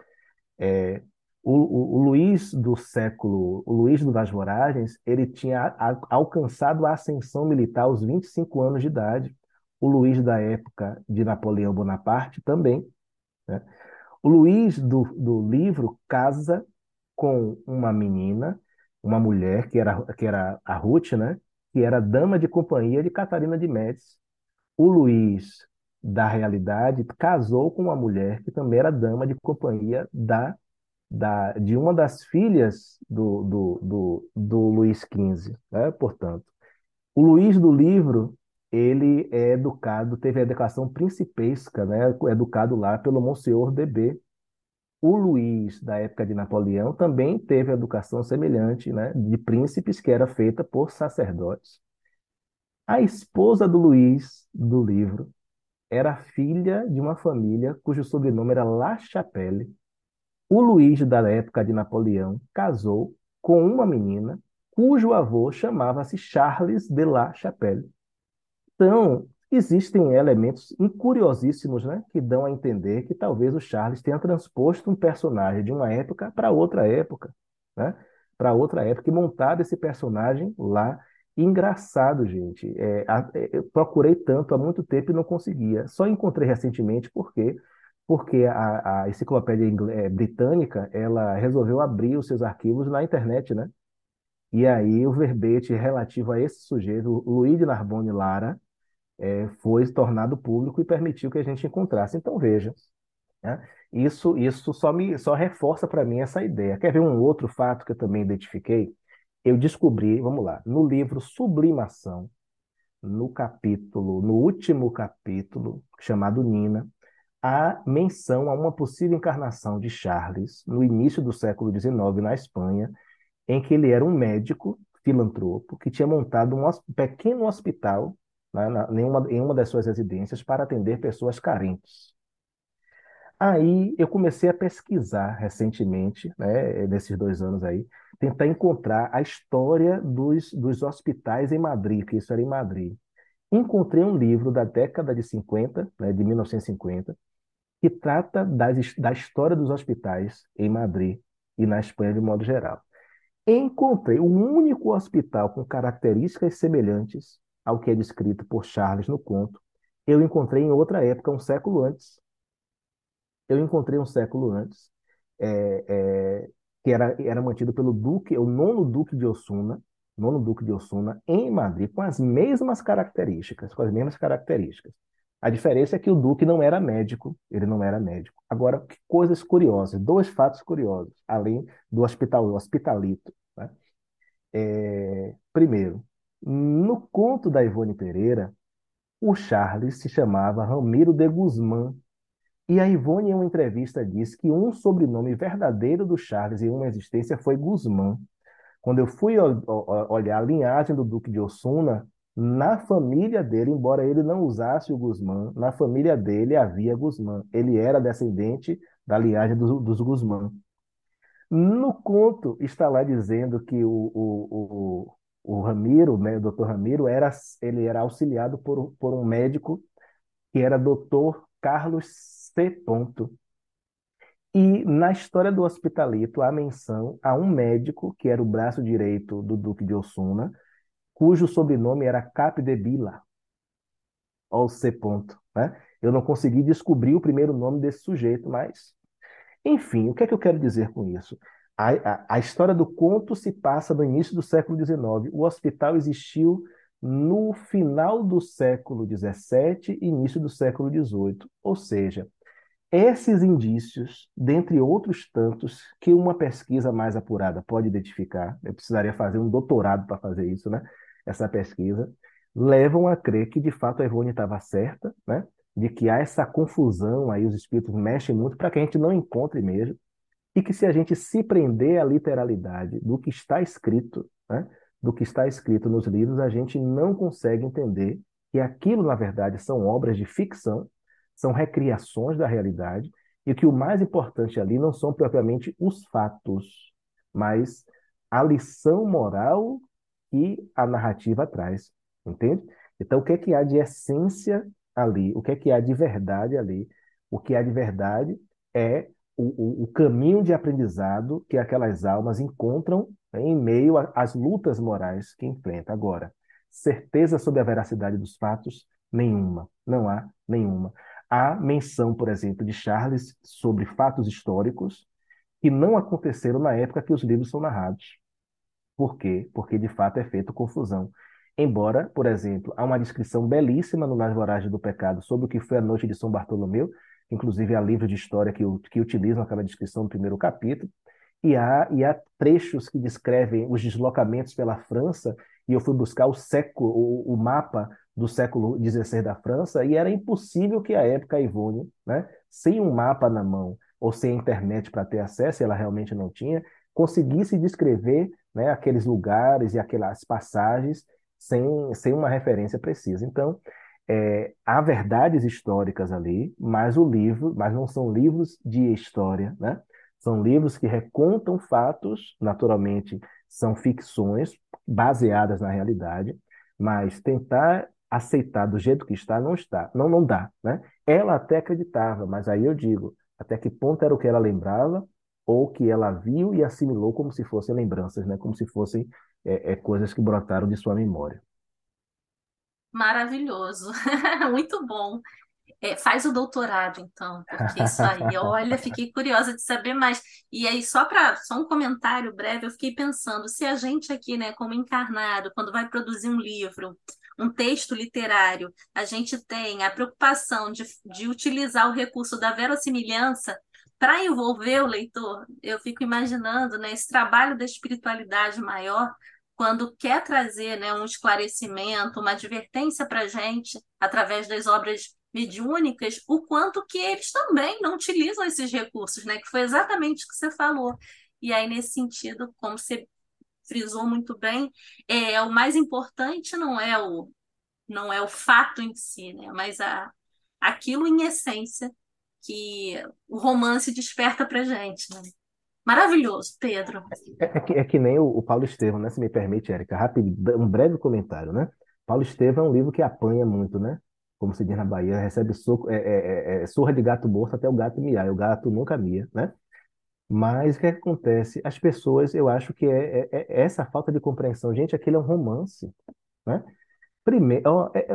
é, o, o, o, Luís do século, o Luís das Voragens, ele tinha a, alcançado a ascensão militar aos 25 anos de idade. O Luís da época de Napoleão Bonaparte também. Né? O Luís do, do livro casa com uma menina, uma mulher, que era, que era a Ruth, né? Que era dama de companhia de Catarina de Médici. O Luís da realidade casou com uma mulher que também era dama de companhia da da, de uma das filhas do, do, do, do Luís XV, né? portanto. O Luís do livro, ele é educado, teve a educação principesca, né? educado lá pelo Monsenhor DB. O Luís, da época de Napoleão, também teve educação semelhante, né? de príncipes, que era feita por sacerdotes. A esposa do Luís, do livro, era filha de uma família cujo sobrenome era La Chapelle, o Luís, da época de Napoleão, casou com uma menina cujo avô chamava-se Charles de La Chapelle. Então, existem elementos curiosíssimos né, que dão a entender que talvez o Charles tenha transposto um personagem de uma época para outra época, né, para outra época, e montado esse personagem lá Engraçado, gente. É, é, eu procurei tanto há muito tempo e não conseguia. Só encontrei recentemente, por quê? Porque a, a enciclopédia ingle- é, britânica, ela resolveu abrir os seus arquivos na internet, né? E aí o verbete relativo a esse sujeito, o Luigi Narbonne Lara, é, foi tornado público e permitiu que a gente encontrasse. Então, veja, né? Isso, isso só me, só reforça para mim essa ideia. Quer ver um outro fato que eu também identifiquei? Eu descobri, vamos lá, no livro Sublimação, no capítulo, no último capítulo, chamado Nina, há menção a uma possível encarnação de Charles no início do século XIX na Espanha, em que ele era um médico filantropo que tinha montado um pequeno hospital, né, na- em uma, em uma das suas residências para atender pessoas carentes. Aí eu comecei a pesquisar recentemente, né, nesses dois anos aí, tentar encontrar a história dos, dos hospitais em Madrid, que isso era em Madrid. Encontrei um livro da década de 50, né, de 1950, que trata das, da história dos hospitais em Madrid e na Espanha de modo geral. Encontrei o único hospital com características semelhantes ao que é descrito por Charles no conto. Eu encontrei em outra época, um século antes, eu encontrei um século antes, é, é, que era, era mantido pelo Duque, o nono Duque de Osuna, nono Duque de Osuna, em Madrid, com as mesmas características, com as mesmas características. A diferença é que o Duque não era médico, ele não era médico. Agora, coisas curiosas, dois fatos curiosos, além do hospital, hospitalito, né? É, primeiro, no conto da Ivone Pereira, o Charles se chamava Ramiro de Guzmán, e a Ivone, em uma entrevista, disse que um sobrenome verdadeiro do Charles em uma existência foi Guzmán. Quando eu fui ol- ol- olhar a linhagem do Duque de Osuna, na família dele, embora ele não usasse o Guzmán, na família dele havia Guzmán. Ele era descendente da linhagem dos, dos Guzmán. No conto está lá dizendo que o, o, o, o Ramiro, o doutor Ramiro, era, ele era auxiliado por, por um médico que era doutor Carlos C. Ponto. E na história do Hospitalito há menção a um médico que era o braço direito do Duque de Osuna, cujo sobrenome era Capdevila, ou C. Ponto, né? Eu não consegui descobrir o primeiro nome desse sujeito, mas enfim, o que é que eu quero dizer com isso? A, a, a história do conto se passa no início do século XIX. O hospital existiu no final do século XVII início do século XVIII. Ou seja, esses indícios, dentre outros tantos, que uma pesquisa mais apurada pode identificar, eu precisaria fazer um doutorado para fazer isso, né? Essa pesquisa, levam a crer que de fato a Ivone estava certa, né? De que há essa confusão aí, os espíritos mexem muito para que a gente não encontre mesmo, e que se a gente se prender à literalidade do que está escrito, né? Do que está escrito nos livros, a gente não consegue entender que aquilo, na verdade, são obras de ficção são recriações da realidade, e que o mais importante ali não são propriamente os fatos, mas a lição moral que a narrativa traz, entende? Então, o que é que há de essência ali? O que é que há de verdade ali? O que há de verdade é o, o, caminho de aprendizado que aquelas almas encontram em meio às lutas morais que enfrentam. Agora, certeza sobre a veracidade dos fatos? Nenhuma. Não há nenhuma há menção, por exemplo, de Charles sobre fatos históricos que não aconteceram na época que os livros são narrados. Por quê? Porque de fato é feita confusão. Embora, por exemplo, há uma descrição belíssima no Nas Voragens do Pecado sobre o que foi a noite de São Bartolomeu, inclusive há livros de história que, que utilizam aquela descrição no primeiro capítulo, e há, e há trechos que descrevem os deslocamentos pela França, e eu fui buscar o século, o, o mapa do século XVI da França, e era impossível que a época Ivone, né, sem um mapa na mão ou sem internet para ter acesso, ela realmente não tinha, conseguisse descrever né, aqueles lugares e aquelas passagens sem, sem uma referência precisa. Então, é, há verdades históricas ali, mas o livro, mas não são livros de história, né? São livros que recontam fatos, naturalmente são ficções baseadas na realidade, mas tentar aceitar do jeito que está não está, não não dá, né? Ela até acreditava, mas aí eu digo, até que ponto era o que ela lembrava ou que ela viu e assimilou como se fossem lembranças, né? Como se fossem é, é coisas que brotaram de sua memória. Maravilhoso, muito bom. É, faz o doutorado, então, porque isso aí, olha, fiquei curiosa de saber mais. E aí, só para só um comentário breve, eu fiquei pensando, se a gente aqui, né, como encarnado, quando vai produzir um livro, um texto literário, a gente tem a preocupação de, de utilizar o recurso da verossimilhança para envolver o leitor, eu fico imaginando, né, esse trabalho da espiritualidade maior, quando quer trazer né, um esclarecimento, uma advertência para a gente, através das obras mediúnicas, o quanto que eles também não utilizam esses recursos, né? Que foi exatamente o que você falou. E aí, nesse sentido, como você frisou muito bem, é o mais importante não é o não é o fato em si, né? Mas a, aquilo em essência que o romance desperta para gente, né? Maravilhoso, Pedro. É, é, que, é que nem o, o Paulo Estevam, né? Se me permite, Érica, rápido, um breve comentário, né? Paulo Estevam é um livro que apanha muito, né? como se diz na Bahia, recebe soco, é, é, é, é, surra de gato morto até o gato miar, e o gato nunca mia, né? Mas o que, é acontece? As pessoas, eu acho que é, essa falta de compreensão. Gente, aquilo é um romance, né? Primeiro,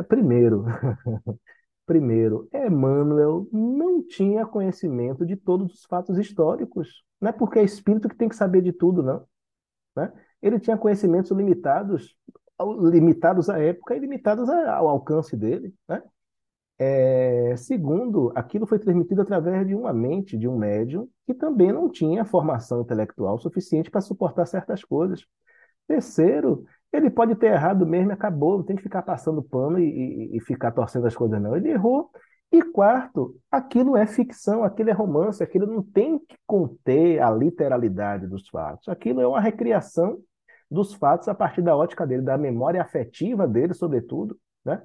primeiro, primeiro, Emmanuel não tinha conhecimento de todos os fatos históricos. Não é porque é espírito que tem que saber de tudo, não. Né? Ele tinha conhecimentos limitados, limitados à época e limitados ao alcance dele. Né? É, segundo, aquilo foi transmitido através de uma mente de um médium que também não tinha formação intelectual suficiente para suportar certas coisas. Terceiro, ele pode ter errado mesmo acabou, não tem que ficar passando pano e, e, e ficar torcendo as coisas, não. Ele errou. E quarto, aquilo é ficção, aquilo é romance, aquilo não tem que conter a literalidade dos fatos. Aquilo é uma recriação dos fatos a partir da ótica dele, da memória afetiva dele, sobretudo, né?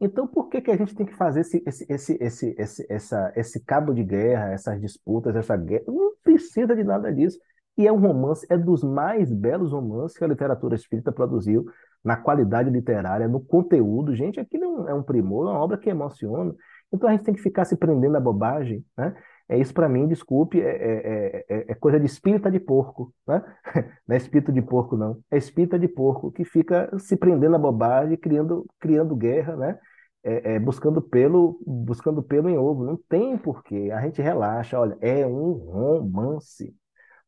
Então, por que, que a gente tem que fazer esse, esse, esse, esse, esse, essa, esse cabo de guerra, essas disputas, essa guerra? Não precisa de nada disso. E é um romance, é dos mais belos romances que a literatura espírita produziu na qualidade literária, no conteúdo. Gente, aquilo é um, é um primor, é uma obra que emociona. Então a gente tem que ficar se prendendo à bobagem, né? É isso para mim, desculpe, é, é, é, é, coisa de espírita de porco, né? Não é espírito de porco, não. É espírita de porco que fica se prendendo à bobagem, criando, criando guerra, né? É, é, buscando pelo, buscando pelo em ovo. Não tem porquê. A gente relaxa. Olha, é um romance.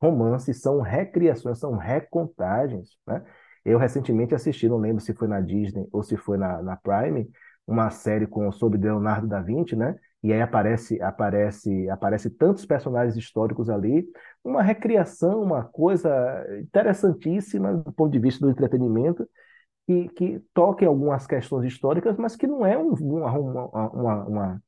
Romances são recriações, são recontagens, né? Eu recentemente assisti, não lembro se foi na Disney ou se foi na, na Prime, uma série com sobre Leonardo da Vinci, né? e aí aparece aparece aparece tantos personagens históricos ali, uma recriação, uma coisa interessantíssima do ponto de vista do entretenimento, que, que toca em algumas questões históricas, mas que não é um, uma, uma, uma,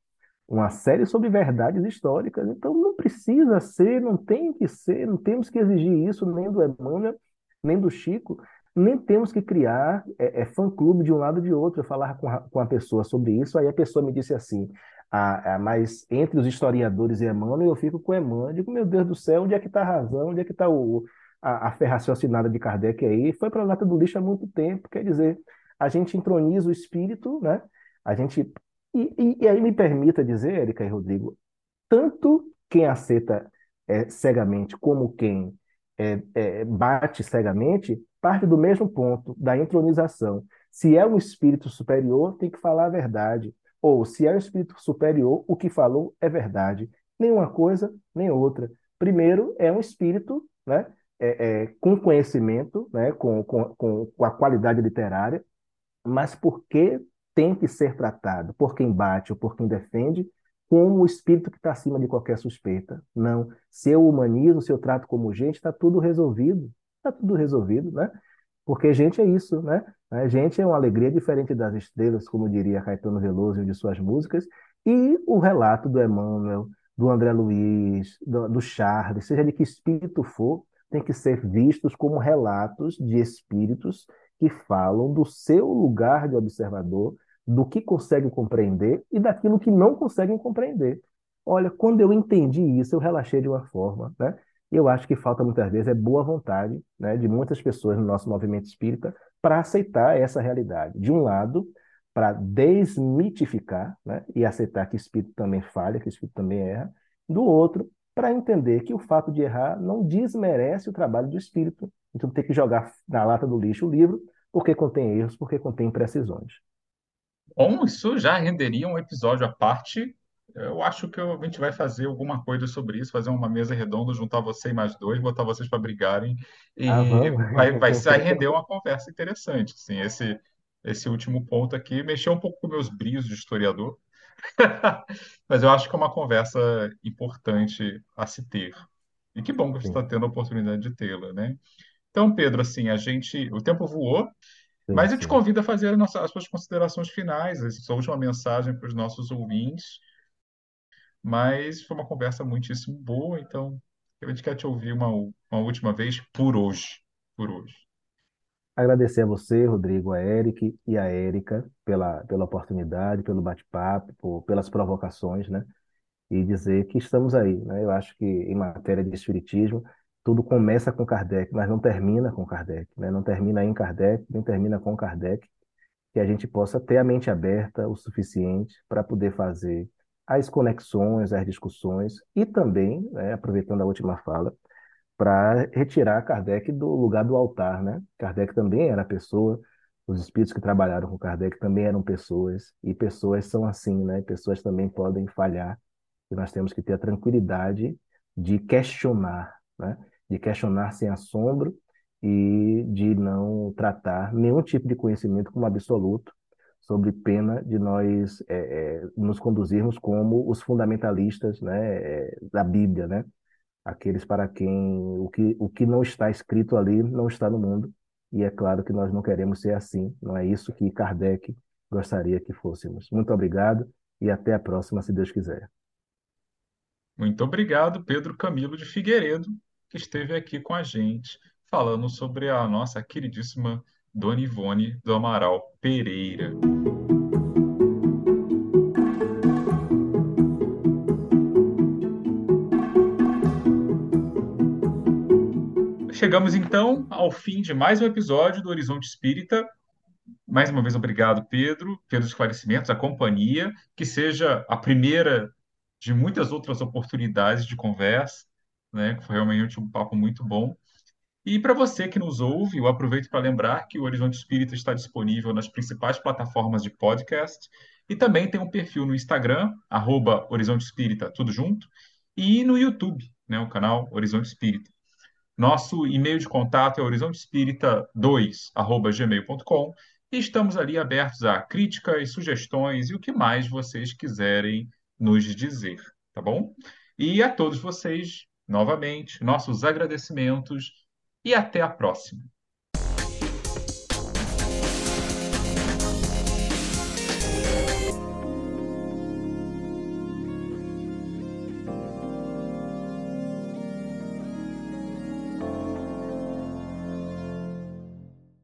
uma série sobre verdades históricas. Então não precisa ser, não tem que ser, não temos que exigir isso nem do Emmanuel, nem do Chico, nem temos que criar é, é fã-clube de um lado ou de outro. Eu falar com a, com a pessoa sobre isso, aí a pessoa me disse assim: ah, mas entre os historiadores e Emmanuel, eu fico com Emmanuel. Digo, meu Deus do céu, onde é que está a razão? Onde é que está a, a fé raciocinada de Kardec aí? Foi para a lata do lixo há muito tempo. Quer dizer, a gente entroniza o espírito, né? A gente. E, e, e aí me permita dizer, Érica e Rodrigo, tanto quem aceita é, cegamente como quem é, é, bate cegamente parte do mesmo ponto da entronização. Se é um espírito superior, tem que falar a verdade. Ou, se é o espírito superior, o que falou é verdade. Nem uma coisa, nem outra. Primeiro, é um espírito né, é, é, com conhecimento, né, com, com, com a qualidade literária, mas porque tem que ser tratado por quem bate ou por quem defende como o espírito que está acima de qualquer suspeita. Não. Se eu humanizo, se eu trato como gente, está tudo resolvido. Está tudo resolvido, né? Porque gente é isso, né? A gente é uma alegria diferente das estrelas, como diria Caetano Veloso em de suas músicas, e o relato do Emmanuel, do André Luiz, do, do Charles, seja de que espírito for, tem que ser vistos como relatos de espíritos que falam do seu lugar de observador, do que conseguem compreender e daquilo que não conseguem compreender. Olha, quando eu entendi isso, eu relaxei de uma forma, né? eu acho que falta muitas vezes é boa vontade né, de muitas pessoas no nosso movimento espírita para aceitar essa realidade. De um lado, para desmitificar né, e aceitar que o espírito também falha, que o espírito também erra. Do outro, para entender que o fato de errar não desmerece o trabalho do espírito. Então tem que jogar na lata do lixo o livro, porque contém erros, porque contém imprecisões. Bom, isso já renderia um episódio à parte. Eu acho que a gente vai fazer alguma coisa sobre isso, fazer uma mesa redonda, juntar você e mais dois, botar vocês para brigarem Ah, e vamos? vai, vai, vai render uma conversa interessante. Assim, esse, esse último ponto aqui mexeu um pouco com meus brios de historiador, mas eu acho que é uma conversa importante a se ter. E que bom que você está tendo a oportunidade de tê-la, né? Então, Pedro, assim, a gente, o tempo voou. sim, Mas eu te sim. convido a fazer a nossa- as suas considerações finais, a sua última mensagem para os nossos ouvintes. Mas foi uma conversa muitíssimo boa, então a gente quer te ouvir uma, uma última vez por hoje. Por hoje. Agradecer a você, Rodrigo, a Eric e a Érica pela, pela oportunidade, pelo bate-papo, pelas provocações, né? E dizer que estamos aí, né? Eu acho que em matéria de espiritismo, tudo começa com Kardec, mas não termina com Kardec, né? Não termina em Kardec, nem termina com Kardec. Que a gente possa ter a mente aberta o suficiente para poder fazer as conexões, as discussões e também, né, aproveitando a última fala, para retirar Kardec do lugar do altar, né? Kardec também era pessoa, os espíritos que trabalharam com Kardec também eram pessoas, e pessoas são assim, né? Pessoas também podem falhar, e nós temos que ter a tranquilidade de questionar, né? De questionar sem assombro e de não tratar nenhum tipo de conhecimento como absoluto, sobre pena de nós é, é, nos conduzirmos como os fundamentalistas, né, é, da Bíblia, né? aqueles para quem o que, o que não está escrito ali não está no mundo. E é claro que nós não queremos ser assim. Não é isso que Kardec gostaria que fôssemos. Muito obrigado e até a próxima, se Deus quiser. Muito obrigado, Pedro Camilo de Figueiredo, que esteve aqui com a gente, falando sobre a nossa queridíssima Dona Ivone do Amaral Pereira. Chegamos então ao fim de mais um episódio do Horizonte Espírita. Mais uma vez, obrigado, Pedro, pelos esclarecimentos, a companhia, que seja a primeira de muitas outras oportunidades de conversa, né? Foi realmente um papo muito bom. E para você que nos ouve, eu aproveito para lembrar que o Horizonte Espírita está disponível nas principais plataformas de podcast e também tem um perfil no Instagram, arroba Horizonte Espírita, tudo junto, e no YouTube, né, o canal Horizonte Espírita. Nosso e-mail de contato é horizonteespírita2@gmail.com e estamos ali abertos a críticas, sugestões e o que mais vocês quiserem nos dizer, tá bom? E a todos vocês, novamente, nossos agradecimentos e até a próxima.